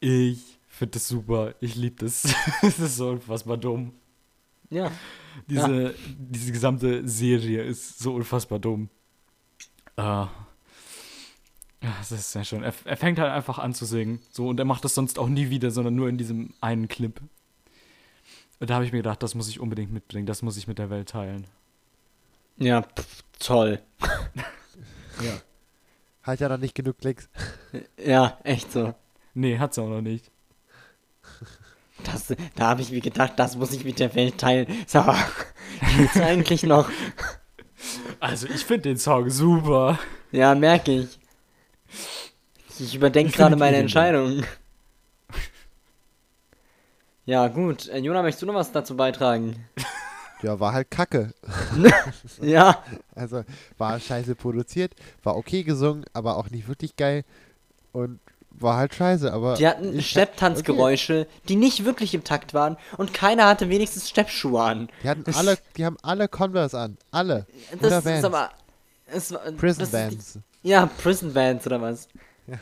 Ich finde das super. Ich liebe das. [LAUGHS] das ist so unfassbar dumm. Ja. Diese, diese gesamte Serie ist so unfassbar dumm. Ah. Ja, das ist sehr schön. Er, er fängt halt einfach an zu singen. So, und er macht das sonst auch nie wieder, sondern nur in diesem einen Clip. Und da habe ich mir gedacht, das muss ich unbedingt mitbringen. Das muss ich mit der Welt teilen. Ja, pff, toll. Ja. Hat ja noch nicht genug Klicks. Ja, echt so. Nee, hat's auch noch nicht. Das, da habe ich mir gedacht, das muss ich mit der Welt teilen. So, geht's eigentlich noch? Also, ich finde den Song super. Ja, merke ich. Ich überdenke gerade meine Entscheidung. Ja, gut. Äh, Jona, möchtest du noch was dazu beitragen? Ja, war halt kacke. [LAUGHS] Ja, Also war scheiße produziert, war okay gesungen, aber auch nicht wirklich geil. Und war halt scheiße, aber. Die hatten Stepptanzgeräusche, die nicht wirklich im Takt waren und keiner hatte wenigstens Steppschuhe an. Die hatten alle, die haben alle Converse an. Alle. Das Oder ist Vans. aber. Es, Prison Bands. Ja, Prison Bands oder was? [LAUGHS]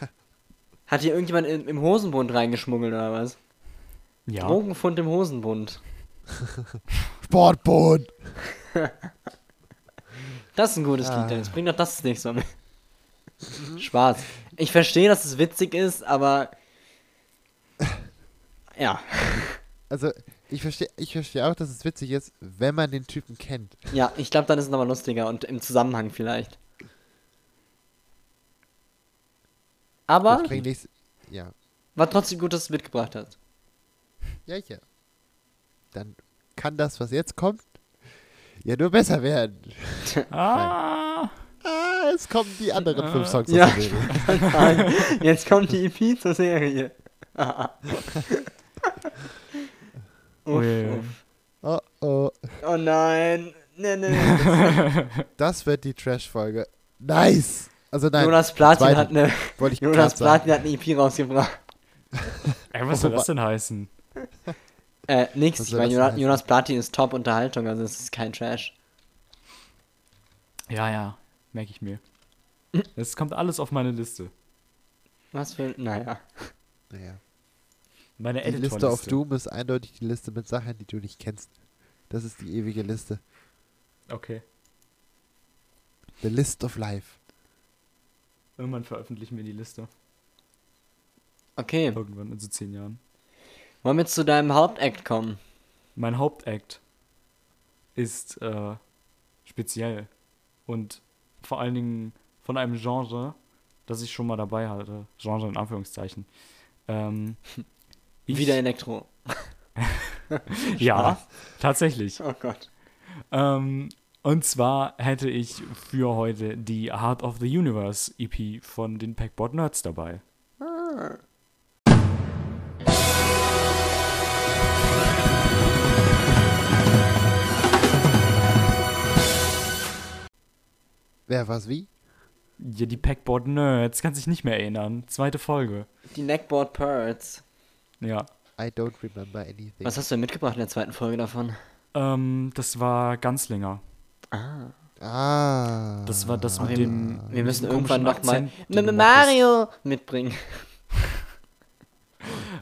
Hat hier irgendjemand im, im Hosenbund reingeschmuggelt oder was? Ja. Drogenfund im Hosenbund. [LAUGHS] Sportboot. [LAUGHS] Das ist ein gutes Ah. Lied, Dennis. Bring doch das nächste Mal mit. Spaß. Ich verstehe, dass es witzig ist, aber. Ja. Also, ich verstehe ich versteh auch, dass es witzig ist, wenn man den Typen kennt. Ja, ich glaube, dann ist es nochmal lustiger und im Zusammenhang vielleicht. Aber Ich bring nächst, ja. war trotzdem gut, dass du es mitgebracht hast. Ja, ja. Dann kann das, was jetzt kommt, ja nur besser werden. [LAUGHS] Ah, Ah, es kommen die anderen fünf Songs Ja. aus der Serie. [LAUGHS] Jetzt kommt die EP zur Serie. uff, Ui. uff. Oh, oh. Oh nein. Nee, nee, nee. [LAUGHS] Das wird die Trash-Folge. Nice! Also nein, Jonas Platin zweite. hat eine Jonas. Platin hat eine EP rausgebracht. ey, was soll das denn heißen? [LAUGHS] Äh, nix, ich meine, Jonas? Jonas Platin ist Top-Unterhaltung, also es ist kein Trash. Ja, ja, merke ich mir. [LAUGHS] Es kommt alles auf meine Liste. Was für, naja. Naja. Meine Die Liste of Editorliste. Doom ist eindeutig die Liste mit Sachen, die du nicht kennst. Das ist die ewige Liste. Okay. The List of Life. Irgendwann veröffentlichen wir die Liste. Okay, Irgendwann in so zehn Jahren. wollen wir zu deinem Hauptakt kommen? Mein Hauptakt ist äh, speziell und vor allen Dingen von einem Genre, das ich schon mal dabei hatte. Genre in Anführungszeichen. Ähm, [LAUGHS] Wieder Elektro. [LAUGHS] Ja, tatsächlich. Oh Gott. Ähm, und zwar hätte ich für heute die Heart of the Universe EP von den Packboard Nerds dabei. Wer was wie? Ja, die Packboard Nerds, kann sich nicht mehr erinnern. Zweite Folge. Die Neckboard Pearls. Ja. I don't remember anything. Was hast du denn mitgebracht in der zweiten Folge davon? Ähm, das war Ganzlinger. Ah. Ah. Das war das Wir, mit dem. wir müssen irgendwann nochmal Mario mitbringen. [LAUGHS]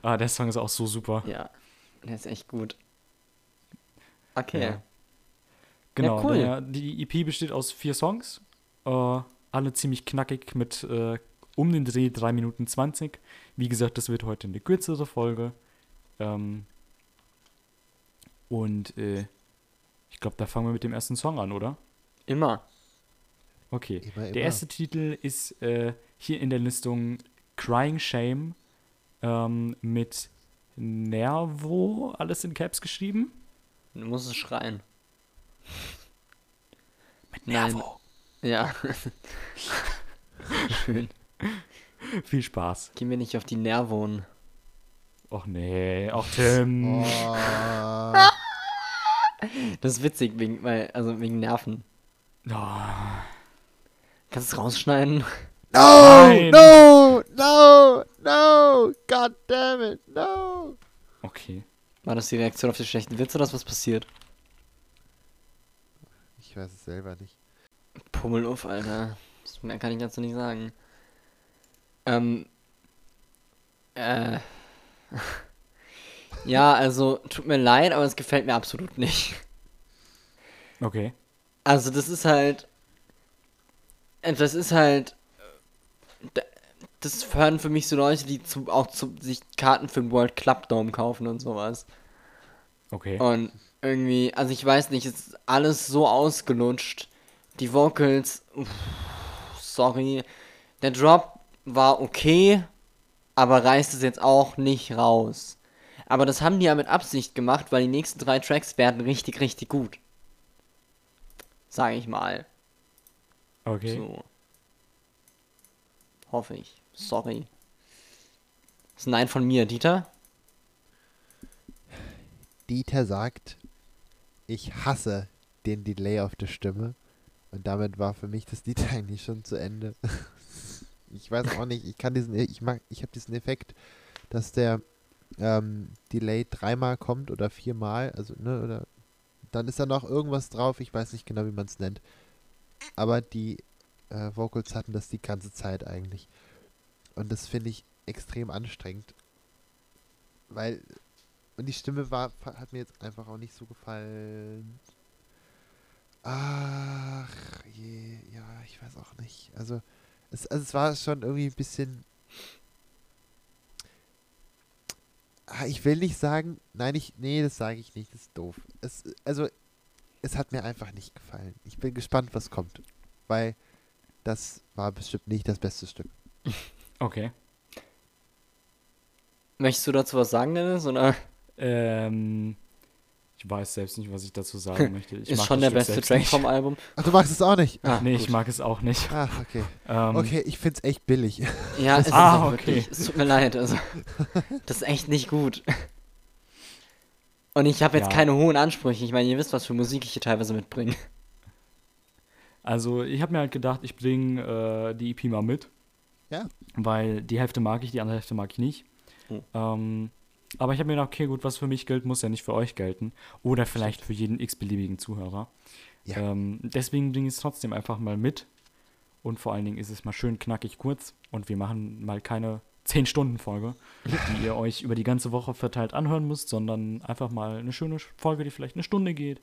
Ah, der Song ist auch so super. Ja, der ist echt gut. Okay. Ja. Genau, cool. der, die EP besteht aus vier Songs. Äh, alle ziemlich knackig mit äh, um den Dreh 3 Minuten 20. Wie gesagt, das wird heute eine kürzere Folge. Ähm, und äh, ich glaube, da fangen wir mit dem ersten Song an, oder? Immer. Okay. Immer, immer. Der erste Titel ist äh, hier in der Listung Crying Shame ähm, mit Nervo, alles in Caps geschrieben. Du musst es schreien. Mit Nein. Ja. [LAUGHS] Schön. Viel Spaß. Gehen wir nicht auf die Nervon. Och nee, auch Tim. Oh. Das ist witzig, wegen, weil, also wegen Nerven. Oh. Kannst du es rausschneiden? No, Nein. no, no, no, god damn it, no. Okay. War das die Reaktion auf den schlechten Witz oder ist was passiert? Ich weiß es selber nicht. Pummeluff, Alter. Das mehr kann ich dazu nicht sagen. Ähm. Äh. [LAUGHS] ja, also, tut mir leid, aber es gefällt mir absolut nicht. Okay. Also, das ist halt. äh, Das ist halt. äh, da- Das hören für mich so Leute, die zu, auch zu, sich Karten für den World Club Dome kaufen und sowas. Okay. Und irgendwie, also ich weiß nicht, es ist alles so ausgelutscht. Die Vocals, uff, sorry. Der Drop war okay, aber reißt es jetzt auch nicht raus. Aber das haben die ja mit Absicht gemacht, weil die nächsten drei Tracks werden richtig, richtig gut. Sage ich mal. Okay. So. Hoffe ich. Sorry. Das ist ein Nein von mir, Dieter. Dieter sagt, ich hasse den Delay auf der Stimme. Und damit war für mich das Lied [LAUGHS] eigentlich schon zu Ende. [LAUGHS] Ich weiß auch nicht, ich kann diesen, ich mag, ich habe diesen Effekt, dass der ähm, Delay dreimal kommt oder viermal, also, ne, oder dann ist da noch irgendwas drauf, ich weiß nicht genau, wie man es nennt. Aber die äh, Vocals hatten das die ganze Zeit eigentlich. Und das finde ich extrem anstrengend. Weil, und die Stimme war, hat mir jetzt einfach auch nicht so gefallen. Ach, je, ja, ich weiß auch nicht. Also, es, also es war schon irgendwie ein bisschen. Ah, Ich will nicht sagen, nein, ich, nee, das sage ich nicht, das ist doof. Es, also, es hat mir einfach nicht gefallen. Ich bin gespannt, was kommt. Weil das war bestimmt nicht das beste Stück. [LAUGHS] Okay. Möchtest du dazu was sagen, Dennis? Oder Ähm, ich weiß selbst nicht, was ich dazu [LAUGHS] sagen möchte. Ich ist mag schon der Stück beste Track vom Album? Ach, du magst es auch nicht? Ah, [LAUGHS] nee, gut. ich mag es auch nicht. Ach, okay. Ähm, Okay, ich find's echt billig. Ja, [LAUGHS] es ist Ah, auch okay. wirklich. Es tut mir leid. Also, das ist echt nicht gut. Und ich habe jetzt Ja. keine hohen Ansprüche. Ich meine, ihr wisst, was für Musik ich hier teilweise mitbringe. Also, ich habe mir halt gedacht, ich bringe äh, die EP mal mit. Ja. Weil die Hälfte mag ich, die andere Hälfte mag ich nicht. Oh. Ähm, aber ich habe mir gedacht, okay, gut, was für mich gilt, muss ja nicht für euch gelten. Oder vielleicht für jeden x-beliebigen Zuhörer. Ja. Ähm, deswegen bringe ich es trotzdem einfach mal mit. Und vor allen Dingen ist es mal schön knackig kurz. Und wir machen mal keine 10-Stunden-Folge, die ihr euch über die ganze Woche verteilt anhören müsst, sondern einfach mal eine schöne Folge, die vielleicht eine Stunde geht.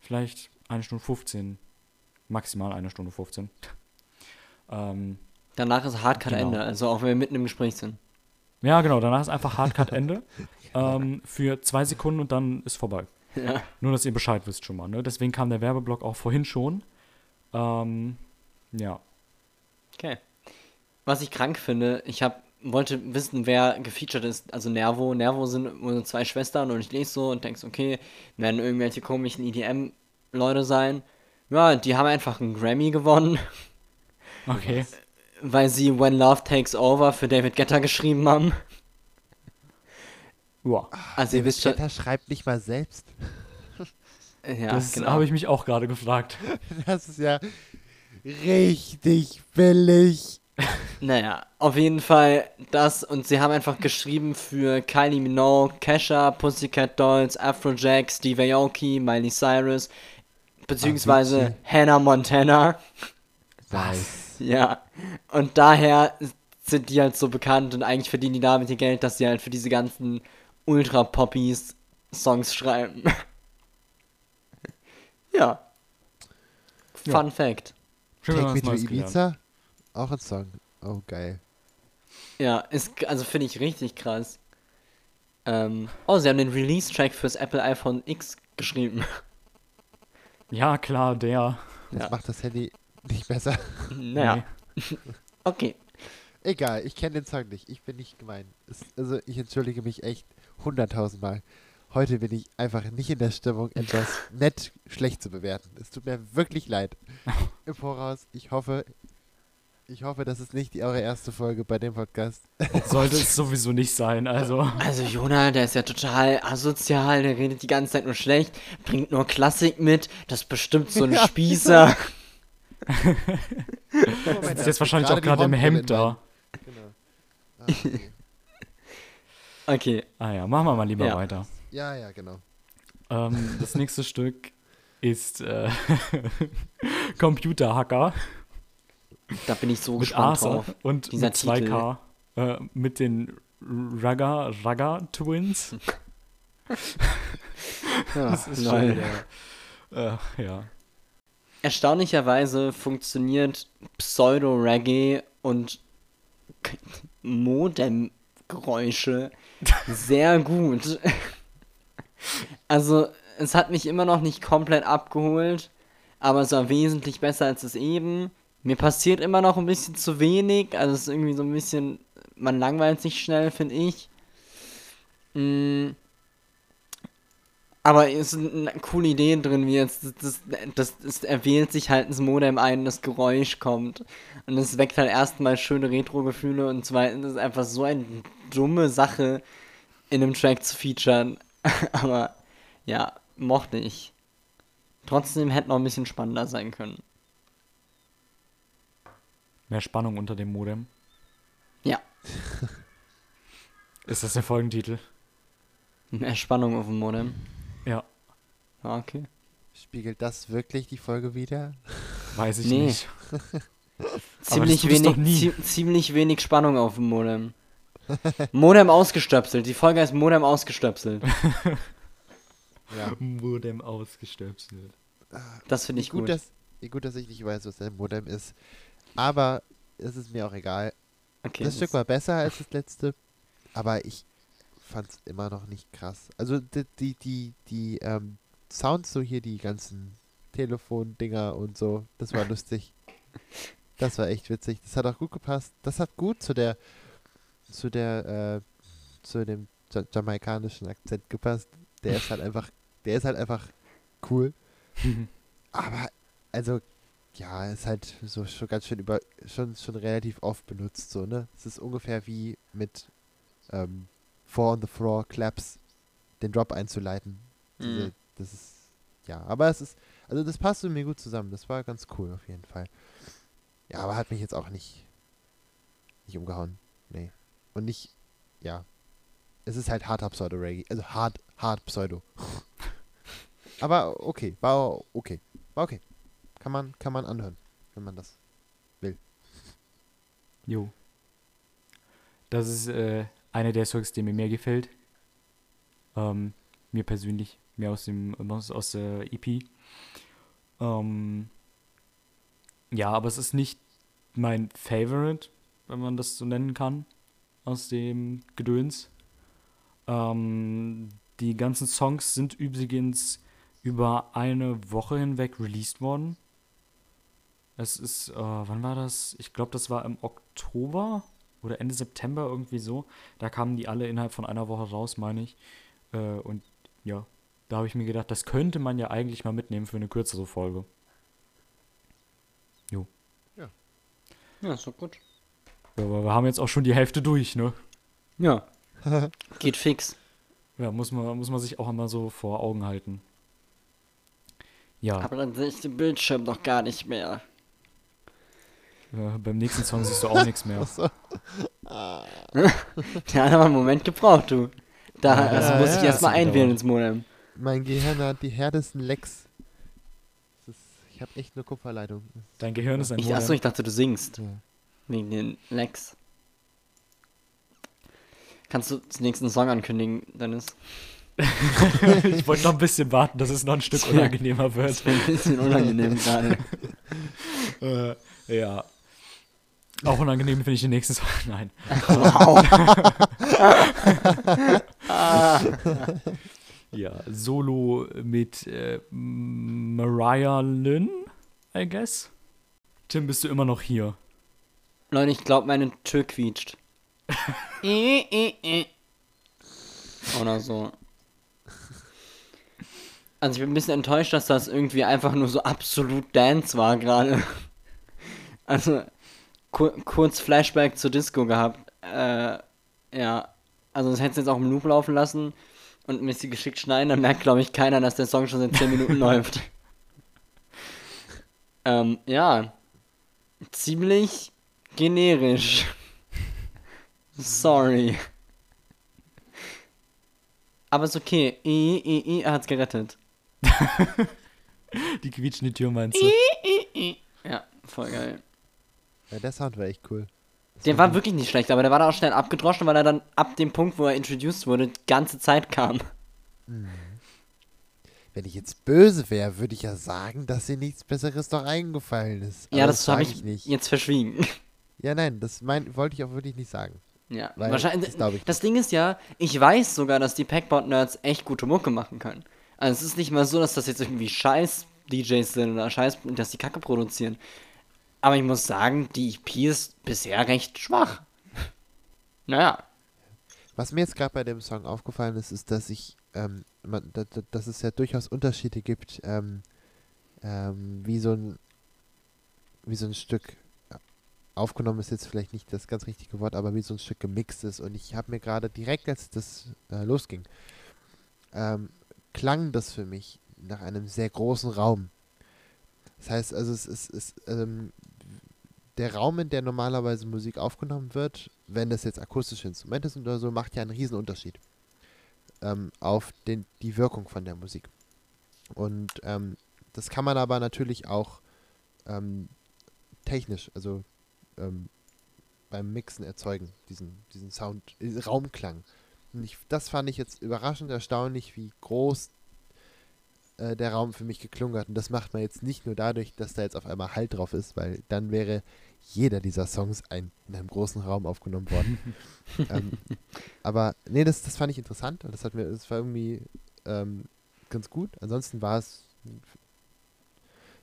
Vielleicht eine Stunde 15. Maximal eine Stunde 15. ähm, Danach ist Hardcut Genau. Ende. Also auch wenn wir mitten im Gespräch sind. Ja, genau. Danach ist einfach Hardcut Ende. ähm, für zwei Sekunden und dann ist vorbei. Ja. Nur, dass ihr Bescheid wisst schon mal. Ne? Deswegen kam der Werbeblock auch vorhin schon. Ähm, ja. Okay. Was ich krank finde, ich hab, wollte wissen, wer gefeatured ist. Also Nervo. Nervo sind unsere zwei Schwestern und ich lese so und denkst, okay, werden irgendwelche komischen EDM-Leute sein. Ja, die haben einfach einen Grammy gewonnen, Okay. [LAUGHS] weil sie When Love Takes Over für David Guetta geschrieben haben. Ja. Also ihr wisst schon. Guetta schreibt nicht mal selbst. [LAUGHS] Ja, das genau. habe ich mich auch gerade gefragt. [LAUGHS] Das ist ja richtig billig. Naja, auf jeden Fall das und sie haben einfach geschrieben für Kylie Minogue, Kesha, Pussycat Dolls, Afrojack, Steve Aoki, Miley Cyrus, beziehungsweise witzig. Hannah Montana. Was? Ja, und daher sind die halt so bekannt und eigentlich verdienen die damit ihr Geld, dass sie halt für diese ganzen Ultra-Poppies Songs schreiben. [LAUGHS] ja. Ja. Fun Fact. Schön, Take Me to gelernt. Ibiza? Auch ein Song. Oh, geil. Ja, ist, also finde ich richtig krass. Ähm, oh, sie haben den Release-Track fürs Apple iPhone X geschrieben. [LAUGHS] Ja, klar, der. Das Ja. macht das Handy nicht besser. naja, [LAUGHS] okay. Egal, ich kenne den Song nicht. Ich bin nicht gemein. Es, also, ich entschuldige mich echt hunderttausendmal. Heute bin ich einfach nicht in der Stimmung, etwas [LAUGHS] nett schlecht zu bewerten. Es tut mir wirklich leid. [LAUGHS] Im Voraus, ich hoffe, ich hoffe, das ist nicht die, eure erste Folge bei dem Podcast. Sollte es sowieso nicht sein. Also, Also Jonah, der ist ja total asozial, der redet die ganze Zeit nur schlecht, bringt nur Klassik mit, das ist bestimmt so ein Ja, Spießer. Ist jetzt wahrscheinlich auch gerade im Hemd da. Genau. Ah, okay. Okay, Ah ja, machen wir mal lieber Ja. weiter. Ja, ja, genau. Ähm, das nächste Stück ist äh, [LAUGHS] Computerhacker da bin ich so mit gespannt Arthur drauf. und Dieser mit 2K äh, mit den Raga Raga Twins. [LAUGHS] Ja, Das ist schon wieder, äh, ja. Erstaunlicherweise funktioniert Pseudo-Reggae und Modem-Geräusche sehr gut. Also, es hat mich immer noch nicht komplett abgeholt, aber es war wesentlich besser als es eben. Mir passiert immer noch ein bisschen zu wenig, also es ist irgendwie so ein bisschen, man langweilt sich schnell, finde ich. Mm. Aber es sind n- coole Ideen drin, wie jetzt, das, das, das, er wählt sich halt ins Modem ein das Geräusch kommt. Und es weckt halt erstmal schöne Retro-Gefühle und zweitens ist es einfach so eine dumme Sache, in einem Track zu featuren. [LAUGHS] Aber ja, mochte ich. Trotzdem hätte noch ein bisschen spannender sein können. Mehr Spannung unter dem Modem. Ja. [LAUGHS] Ist das der Folgentitel? Mehr Spannung auf dem Modem. Ah, okay. Spiegelt das wirklich die Folge wieder? weiß ich Nee. nicht. [LAUGHS] Ziemlich wenig, ziemlich wenig Spannung auf dem Modem. Modem ausgestöpselt. Die Folge heißt Modem ausgestöpselt. [LAUGHS] Ja. Modem ausgestöpselt. Das finde ich gut, gut. Dass, gut, dass ich nicht weiß, was ein Modem ist. Aber es ist mir auch egal. okay, das Stück war besser als das letzte, aber ich fand es immer noch nicht krass. Also die, die, die, die ähm, Sounds, so hier die ganzen Telefondinger und so, das war [LAUGHS] lustig. Das war echt witzig. Das hat auch gut gepasst. Das hat gut zu der, zu der, äh, zu dem ja jamaikanischen Akzent gepasst. Der ist halt einfach, der ist halt einfach cool. Aber, also, ja, ist halt so schon ganz schön über, schon, schon relativ oft benutzt, so, ne? Es ist ungefähr wie mit ähm, Four on the Floor Claps den Drop einzuleiten. Diese, Mhm. Das ist, ja, aber es ist, also das passte mir gut zusammen. Das war ganz cool auf jeden Fall. Ja, aber hat mich jetzt auch nicht, nicht umgehauen. Nee. Und nicht, ja. Es ist halt harter Pseudo-Reggae. Also hart, hart Pseudo. [LAUGHS] aber okay, war okay. War okay. Kann man, kann man anhören, wenn man das. Jo. Das ist äh, einer der Songs, der mir mehr gefällt. Ähm, mir persönlich, mehr aus dem aus, der EP. Ähm, ja, aber es ist nicht mein Favorite, wenn man das so nennen kann, aus dem Gedöns. Ähm, die ganzen Songs sind übrigens über eine Woche hinweg released worden. Es ist, äh, wann war das? Ich glaube, das war im Oktober oder Ende September irgendwie so. Da kamen die alle innerhalb von einer Woche raus, meine ich. Äh, und ja, da habe ich mir gedacht, das könnte man ja eigentlich mal mitnehmen für eine kürzere Folge. Ja, ist doch gut. Ja, aber wir haben jetzt auch schon die Hälfte durch, ne? Ja. [LAUGHS] Geht fix. Ja, muss man, muss man sich auch immer so vor Augen halten. Ja, Aber dann sehe ich den Bildschirm doch gar nicht mehr. äh, beim nächsten Song siehst du auch nichts mehr. [LAUGHS] [LAUGHS] Der hat aber einen Moment gebraucht, du. Da also ja, muss ich ja. erstmal einwählen ins Modem. Mein Gehirn hat die härtesten Lecks. Das ist, ich habe echt eine Kupferleitung. Dein Gehirn ist ein Ich, achso, ich dachte, du singst. Ja. Wegen den Lex. Kannst du den nächsten Song ankündigen, Dennis? [LAUGHS] ich wollte noch ein bisschen warten, dass es noch ein Stück [LAUGHS] unangenehmer wird. Das ein bisschen unangenehm [LAUGHS] gerade. Äh, ja. Auch unangenehm finde ich den nächsten Song. Nein. Ja, Solo mit äh, Mariah Lynn, I guess. Tim, bist du immer noch hier? Leute, ich glaube, meine Tür quietscht. I, I, I. Oder so. Also ich bin ein bisschen enttäuscht, dass das irgendwie einfach nur so absolut Dance war gerade. Also kur kurz Flashback zur Disco gehabt. Äh, ja. Also das hättest du jetzt auch im Loop laufen lassen und mir sie geschickt schneiden, dann merkt glaube ich keiner, dass der Song schon seit 10 Minuten [LAUGHS] läuft. Ähm, ja. Ziemlich generisch. Sorry. Aber ist okay. I, I, I, er hat's gerettet. Die quietschende Tür meinst du? Ja, voll geil. Ja, der Sound war echt cool. Das Der war wirklich nicht schlecht, aber der war da auch schnell abgedroschen, weil er dann ab dem Punkt, wo er introduced wurde, die ganze Zeit kam. Wenn ich jetzt böse wäre, würde ich ja sagen, dass dir nichts Besseres doch eingefallen ist. ja, Aber das habe sag ich nicht. jetzt verschwiegen. [LAUGHS] Ja, nein, das mein, wollte ich auch wirklich nicht sagen. Ja, Weil wahrscheinlich. das ich das Ding ist ja, ich weiß sogar, dass die Packbot-Nerds echt gute Mucke machen können. Also es ist nicht mal so, dass das jetzt irgendwie scheiß DJs sind oder scheiß, dass die Kacke produzieren. Aber ich muss sagen, die EP ist bisher recht schwach. Naja. Was mir jetzt gerade bei dem Song aufgefallen ist, ist, dass ich, ähm, man, da, da, dass es ja durchaus Unterschiede gibt, ähm, ähm, wie so ein, wie so ein Stück äh, aufgenommen ist jetzt vielleicht nicht das ganz richtige Wort, aber wie so ein Stück gemixt ist. Und ich habe mir gerade direkt, als das äh, losging, ähm, klang das für mich nach einem sehr großen Raum. Das heißt also, es ist, es, ähm, der Raum, in der normalerweise Musik aufgenommen wird, wenn das jetzt akustische Instrumente sind oder so, macht ja einen riesen Unterschied ähm, auf den, die Wirkung von der Musik. Und ähm, das kann man aber natürlich auch ähm, technisch, also ähm, beim Mixen erzeugen, diesen, diesen Sound, diesen Raumklang. Und ich, das fand ich jetzt überraschend erstaunlich, wie groß äh, der Raum für mich geklungen hat. Und das macht man jetzt nicht nur dadurch, dass da jetzt auf einmal Halt drauf ist, weil dann wäre jeder dieser Songs ein, in einem großen Raum aufgenommen worden. [LAUGHS] ähm, aber nee, das, das fand ich interessant und das hat mir, das war irgendwie ähm, ganz gut. Ansonsten war es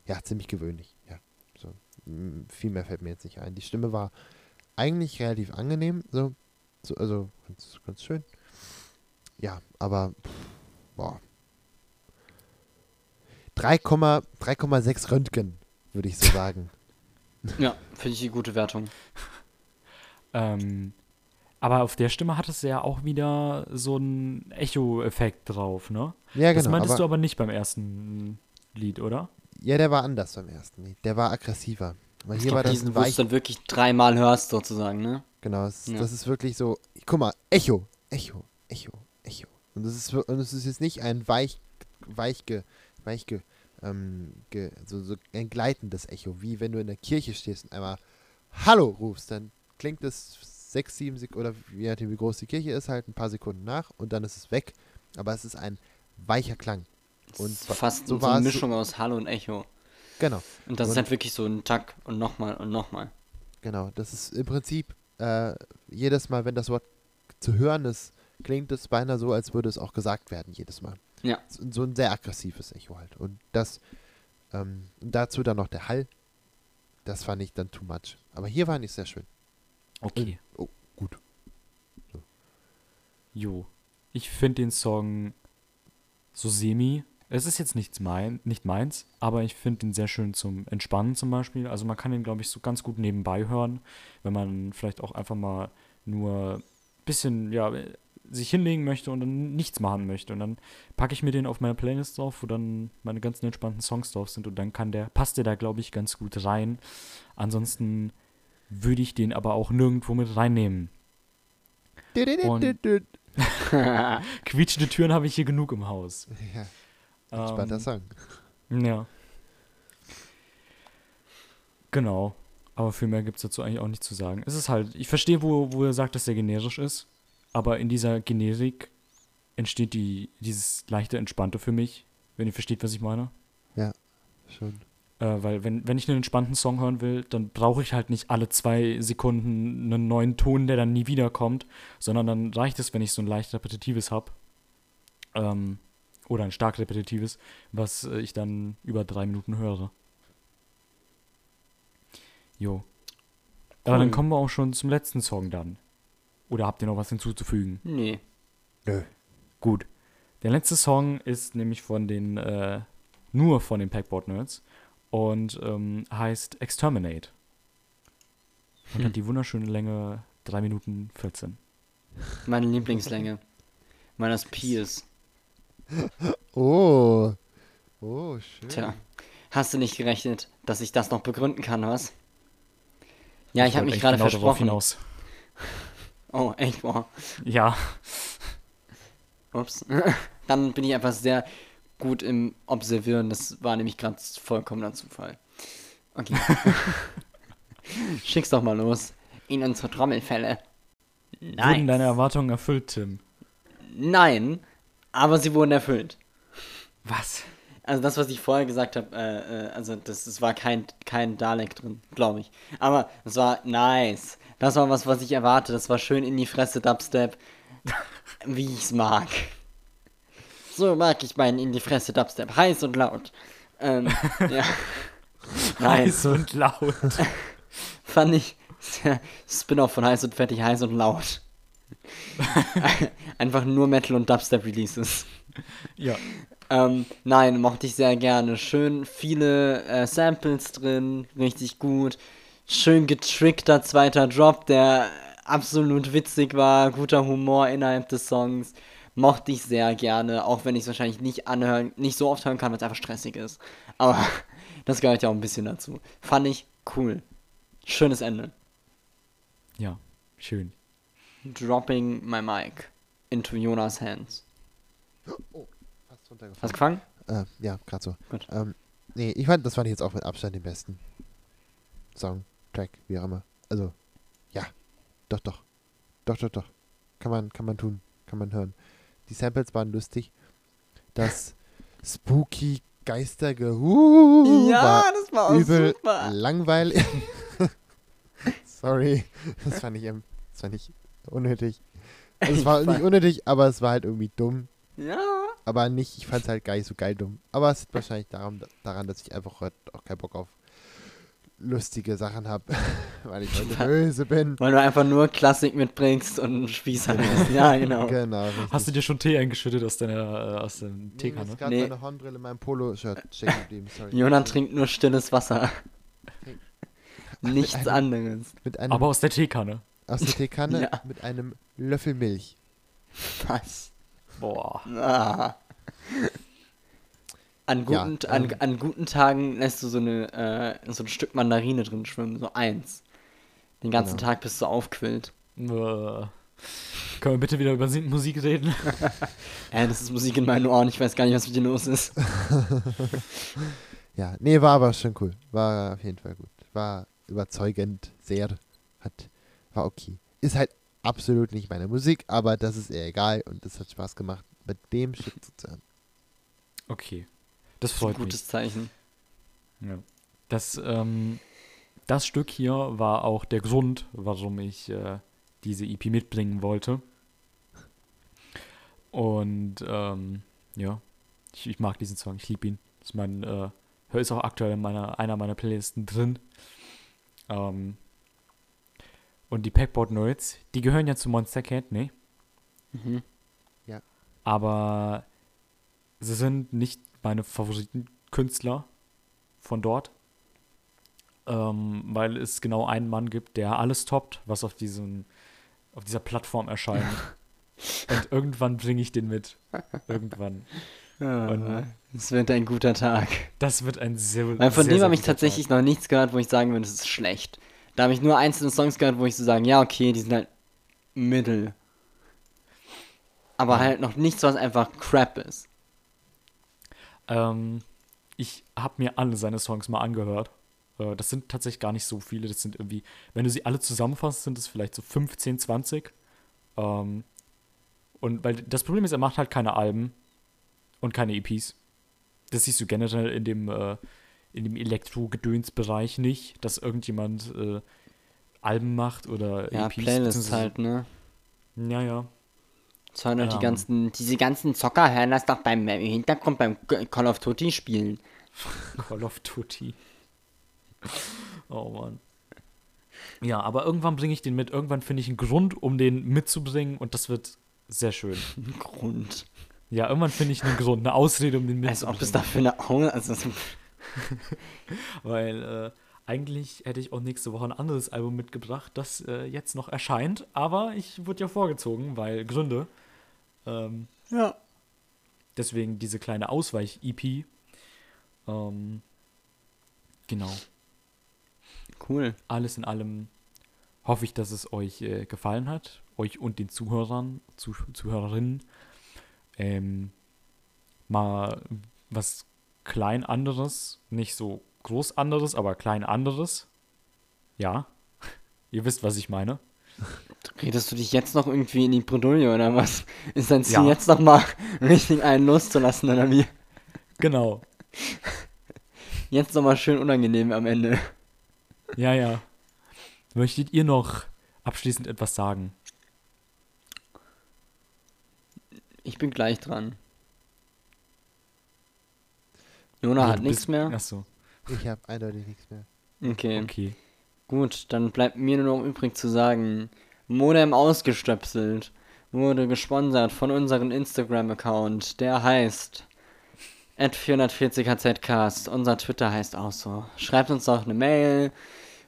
ja ziemlich gewöhnlich. Ja, so viel mehr fällt mir jetzt nicht ein. Die Stimme war eigentlich relativ angenehm, so, so also ganz, ganz schön. Ja, aber pff, boah. 3,- 3,6 Röntgen, würde ich so sagen. [LAUGHS] Ja, finde ich eine gute Wertung. Ähm, aber auf der Stimme hattest du ja auch wieder so einen Echo-Effekt drauf, ne? Ja, das genau. meintest aber, du aber nicht beim ersten Lied, oder? ja, der war anders beim ersten Lied. Der war aggressiver. Weil Ich hier war glaube, das diesen, wo du es dann wirklich dreimal hörst, sozusagen, ne? Genau, es, Ja. das ist wirklich so. Guck mal, Echo, Echo, Echo, Echo. Und das ist, und es ist jetzt nicht ein weich, weich, ge, weich ge, ähm, ge, so, so ein gleitendes Echo, wie wenn du in der Kirche stehst und einmal Hallo rufst, dann klingt es sechs, sieben Sekunden, oder je nachdem, wie groß die Kirche ist, halt ein paar Sekunden nach und dann ist es weg. Aber es ist ein weicher Klang. Und fast so so, eine Mischung aus Hallo und Echo. Genau, Und das Und- ist halt wirklich so ein Tack und nochmal und nochmal. genau. Das ist im Prinzip äh, jedes Mal, wenn das Wort zu hören ist, klingt es beinahe so, als würde es auch gesagt werden, jedes Mal. Ja. So so ein sehr aggressives Echo halt. Und das, ähm, und dazu dann noch der Hall, das fand ich dann too much. Aber hier fand ich sehr schön. Okay. Oh, gut. Jo. Ich finde den Song so semi. Es ist jetzt nichts mein, nicht meins, aber ich finde ihn sehr schön zum Entspannen zum Beispiel. Also man kann ihn, glaube ich, so ganz gut nebenbei hören, wenn man vielleicht auch einfach mal nur ein bisschen, ja, sich hinlegen möchte und dann nichts machen möchte. Und dann packe ich mir den auf meine Playlist drauf, wo dann meine ganzen entspannten Songs drauf sind und dann kann der, passt der da, glaube ich, ganz gut rein. Ansonsten würde ich den aber auch nirgendwo mit reinnehmen. [LAUGHS] Quietschende Türen habe ich hier genug im Haus. Ja, spannender Ähm, Song. Ja. Genau. Aber viel mehr gibt es dazu eigentlich auch nicht zu sagen. Es ist halt, ich verstehe, wo, wo er sagt, dass er generisch ist, aber in dieser Generik entsteht die, dieses leichte Entspannte für mich, wenn ihr versteht, was ich meine. Schon. Äh, weil wenn, wenn ich einen entspannten Song hören will, dann brauche ich halt nicht alle zwei Sekunden einen neuen Ton, der dann nie wiederkommt, sondern dann reicht es, wenn ich so ein leicht repetitives habe. Ähm, oder ein stark repetitives, was äh, ich dann über drei Minuten höre. Jo. Aber Cool. dann kommen wir auch schon zum letzten Song dann. Oder habt ihr noch was hinzuzufügen? Nee. Nö. Gut. Der letzte Song ist nämlich von den, äh, nur von den Packboard Nerds und ähm, heißt Exterminate. Und Hm. hat die wunderschöne Länge 3 Minuten 14. Meine Lieblingslänge. Weil das Pi ist. [LAUGHS] Oh. Oh, schön. Tja. Hast du nicht gerechnet, dass ich das noch begründen kann, was? Ja, ich, habe wollte mich gerade genau darauf versprochen. Hinaus. Oh, echt, wow. Ja, Ups. [LAUGHS] Dann bin ich einfach sehr gut im Observieren. Das war nämlich gerade vollkommener Zufall. Okay. [LAUGHS] Schick's doch mal los. In unsere Trommelfälle. wurden Nein. deine Erwartungen erfüllt, Tim? Nein, aber sie wurden erfüllt. Was? Also das, was ich vorher gesagt habe, äh, äh, also das, das war kein, kein Dalek drin, glaube ich. Aber es war nice. Das war was, was ich erwarte. Das war schön in die Fresse Dubstep, [LAUGHS] wie ich's mag. So mag ich meinen in die Fresse Dubstep. Heiß und laut. Ähm, [LAUGHS] ja. Heiß und laut. [LAUGHS] fand ich Spin-off von Heiß und Fettig, Heiß und Laut. Einfach nur Metal und Dubstep Releases. ja. Ähm, nein, mochte ich sehr gerne. Schön viele äh, Samples drin, richtig gut. Schön getrickter zweiter Drop, der absolut witzig war. Guter Humor innerhalb des Songs. Mochte ich sehr gerne, auch wenn ich es wahrscheinlich nicht anhören, nicht so oft hören kann, weil es einfach stressig ist. Aber [LAUGHS] das gehört ja auch ein bisschen dazu. Fand ich cool. Schönes Ende. Ja, schön. Dropping my mic into Jonas hands. Runtergefallen. Hast du gefangen? Äh, ja, gerade so. Gut. Ähm, nee, ich fand, das fand ich jetzt auch mit Abstand den besten Song, Track, wie auch immer. Also, ja, doch, doch. Doch, doch, doch. Kann man, kann man tun, kann man hören. Die Samples waren lustig. Das [LAUGHS] spooky Geistergehu war das war übel langweilig. [LAUGHS] Sorry, das fand ich, ähm, das fand ich unnötig. Also, es war nicht unnötig, aber es war halt irgendwie dumm. Ja. Aber nicht, ich fand es halt gar nicht so geil dumm. Aber es liegt wahrscheinlich daran, daran dass ich einfach heute auch keinen Bock auf lustige Sachen habe, [LAUGHS] weil ich heute [LAUGHS] böse bin. Weil du einfach nur Klassik mitbringst und einen Spießer bist. Ja, genau. [LAUGHS] Genau. Richtig. Hast du dir schon Tee eingeschüttet aus deiner äh, aus dem Nee, mir ist gerade Nee. meine Hornbrille in meinem Polo-Shirt stecken geblieben. Sorry. Jonas trinkt nur stilles Wasser. Nichts einem- anderes. Mit einem, Aber aus der Teekanne. aus der Teekanne Ja. mit einem Löffel Milch. Was? Boah. Ah. [LAUGHS] An Ja, guten, an, ähm. an guten Tagen lässt du so, eine, äh, so ein Stück Mandarine drin schwimmen, so eins. Den ganzen Genau. Tag, bis du aufquillt. Äh, können wir bitte wieder über Si- Musik reden? [LAUGHS] Äh, das ist Musik in meinen Ohren, ich weiß gar nicht, was mit dir los ist. [LAUGHS] Ja, nee, war aber schon cool. War auf jeden Fall gut. War überzeugend, sehr. Hat, war okay. Ist halt absolut nicht meine Musik, aber das ist eher egal und es hat Spaß gemacht, mit dem Shit zu hören. Okay. Das Das ist ein freut mich. gutes Zeichen. Ja. Das, ähm, das Stück hier war auch der Grund, warum ich äh, diese EP mitbringen wollte. Und ähm, ja, ich, ich mag diesen Song, ich liebe ihn. Das ist mein, äh, ist auch aktuell in meiner, einer meiner Playlisten drin. Ähm, und die Packboard Nerds, die gehören ja zu Monster Cat, ne? Mhm. aber sie sind nicht meine Favoritenkünstler von dort, ähm, weil es genau einen Mann gibt, der alles toppt, was auf diesem auf dieser Plattform erscheint. [LAUGHS] Und irgendwann bringe ich den mit. Irgendwann. [LAUGHS] Ah, Es wird ein guter Tag. Das wird ein sehr Weil von sehr, dem habe ich tatsächlich noch nichts gehört, wo ich sagen würde, es ist schlecht. Da habe ich nur einzelne Songs gehört, wo ich so sagen, ja, okay, die sind halt mittel. Aber halt noch nichts, was einfach Crap ist. Ähm, ich habe mir alle seine Songs mal angehört. Äh, das sind tatsächlich gar nicht so viele. Das sind irgendwie, wenn du sie alle zusammenfasst, sind es vielleicht so 15, 20. Ähm, und weil das Problem ist, er macht halt keine Alben und keine EPs. Das siehst du generell in dem, äh, in dem Elektro-Gedöns-Bereich nicht, dass irgendjemand äh, Alben macht oder Ja, EPs. Playlists halt, ne? Ja, ja. Sollen halt die Ähm. ganzen, diese ganzen Zocker hören das doch beim im Hintergrund beim Call of Duty spielen. [LAUGHS] Call of Duty. Oh Mann. Ja, aber irgendwann bringe ich den mit. Irgendwann finde ich einen Grund, um den mitzubringen und das wird sehr schön. [LAUGHS] Grund. Ja, irgendwann finde ich einen Grund, eine Ausrede, um den Als ob es mitzubringen. dafür eine Augen. Also, das- [LAUGHS] Weil äh, eigentlich hätte ich auch nächste Woche ein anderes Album mitgebracht, das äh, jetzt noch erscheint. Aber ich wurde ja vorgezogen, weil Gründe. Ähm, ja. deswegen diese kleine Ausweich-EP. Ähm, genau. Cool. alles in allem hoffe ich, dass es euch äh, gefallen hat, euch und den Zuhörern, Zuh Zuhörerinnen. Ähm, mal was klein anderes, nicht so groß anderes, aber klein anderes. Ja, [LAUGHS] ihr wisst, was ich meine. Redest du dich jetzt noch irgendwie in die Bredouille oder was? Ist dein Ziel Ja. jetzt noch mal [LAUGHS] richtig einen loszulassen oder wie? Genau. [LAUGHS] Jetzt noch mal schön unangenehm am Ende. Ja, ja. Möchtet ihr noch abschließend etwas sagen? Ich bin gleich dran. Jona Nee, hat nichts bist- mehr. Achso, Ich habe eindeutig nichts mehr. Okay. okay. Gut, dann bleibt mir nur noch übrig zu sagen, Modem ausgestöpselt wurde gesponsert von unserem Instagram-Account, der heißt 440hzcast. Unser Twitter heißt auch so. Schreibt uns doch eine Mail.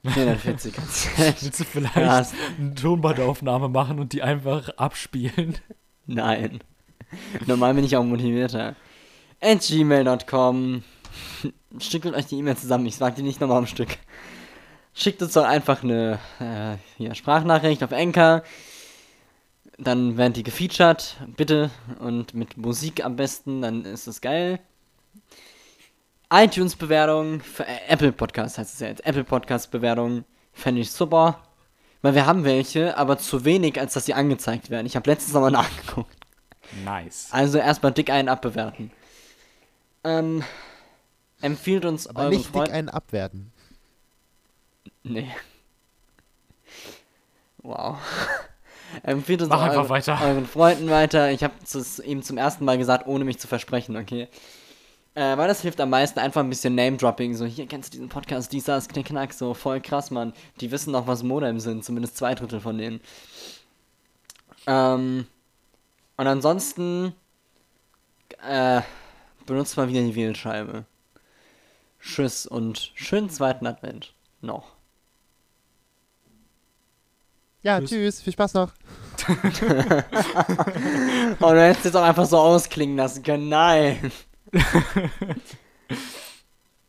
440hz. Willst du vielleicht Krass. eine Tonbandaufnahme machen und die einfach abspielen? Nein. Normal bin ich auch motivierter. At gmail.com. Stückelt [LAUGHS] euch die E-Mail zusammen. Ich sag die nicht nochmal am Stück. schickt uns doch einfach eine äh, hier, Sprachnachricht auf Anchor. Dann werden die gefeatured, bitte. Und mit Musik am besten, dann ist es geil. iTunes-Bewertung, für äh, Apple Podcast heißt es ja jetzt. Apple Podcast-Bewertung fände ich super. Weil wir haben welche, aber zu wenig, als dass sie angezeigt werden. Ich habe letztens nochmal nachgeguckt. Nice. Also erstmal dick einen abbewerten. Ähm, empfiehlt uns Aber euren nicht dick Freunden. einen abwerten. Nee. Wow. [LAUGHS] Empfiehlt uns Mach einfach euren, weiter. euren Freunden weiter. Ich habe es ihm zum ersten Mal gesagt, ohne mich zu versprechen, okay? Äh, weil das hilft am meisten einfach ein bisschen Name-Dropping. So, hier kennst du diesen Podcast, dies, das, Knickknack, so voll krass, Mann. Die wissen noch, was Modem sind, zumindest zwei Drittel von denen. Ähm, und ansonsten äh, benutzt mal wieder die Wählscheibe. Tschüss und schönen zweiten Advent. Noch. Ja, Tschüss. tschüss. Viel Spaß noch. [LAUGHS] Oh, du hättest jetzt auch einfach so ausklingen lassen können. Nein. [LAUGHS]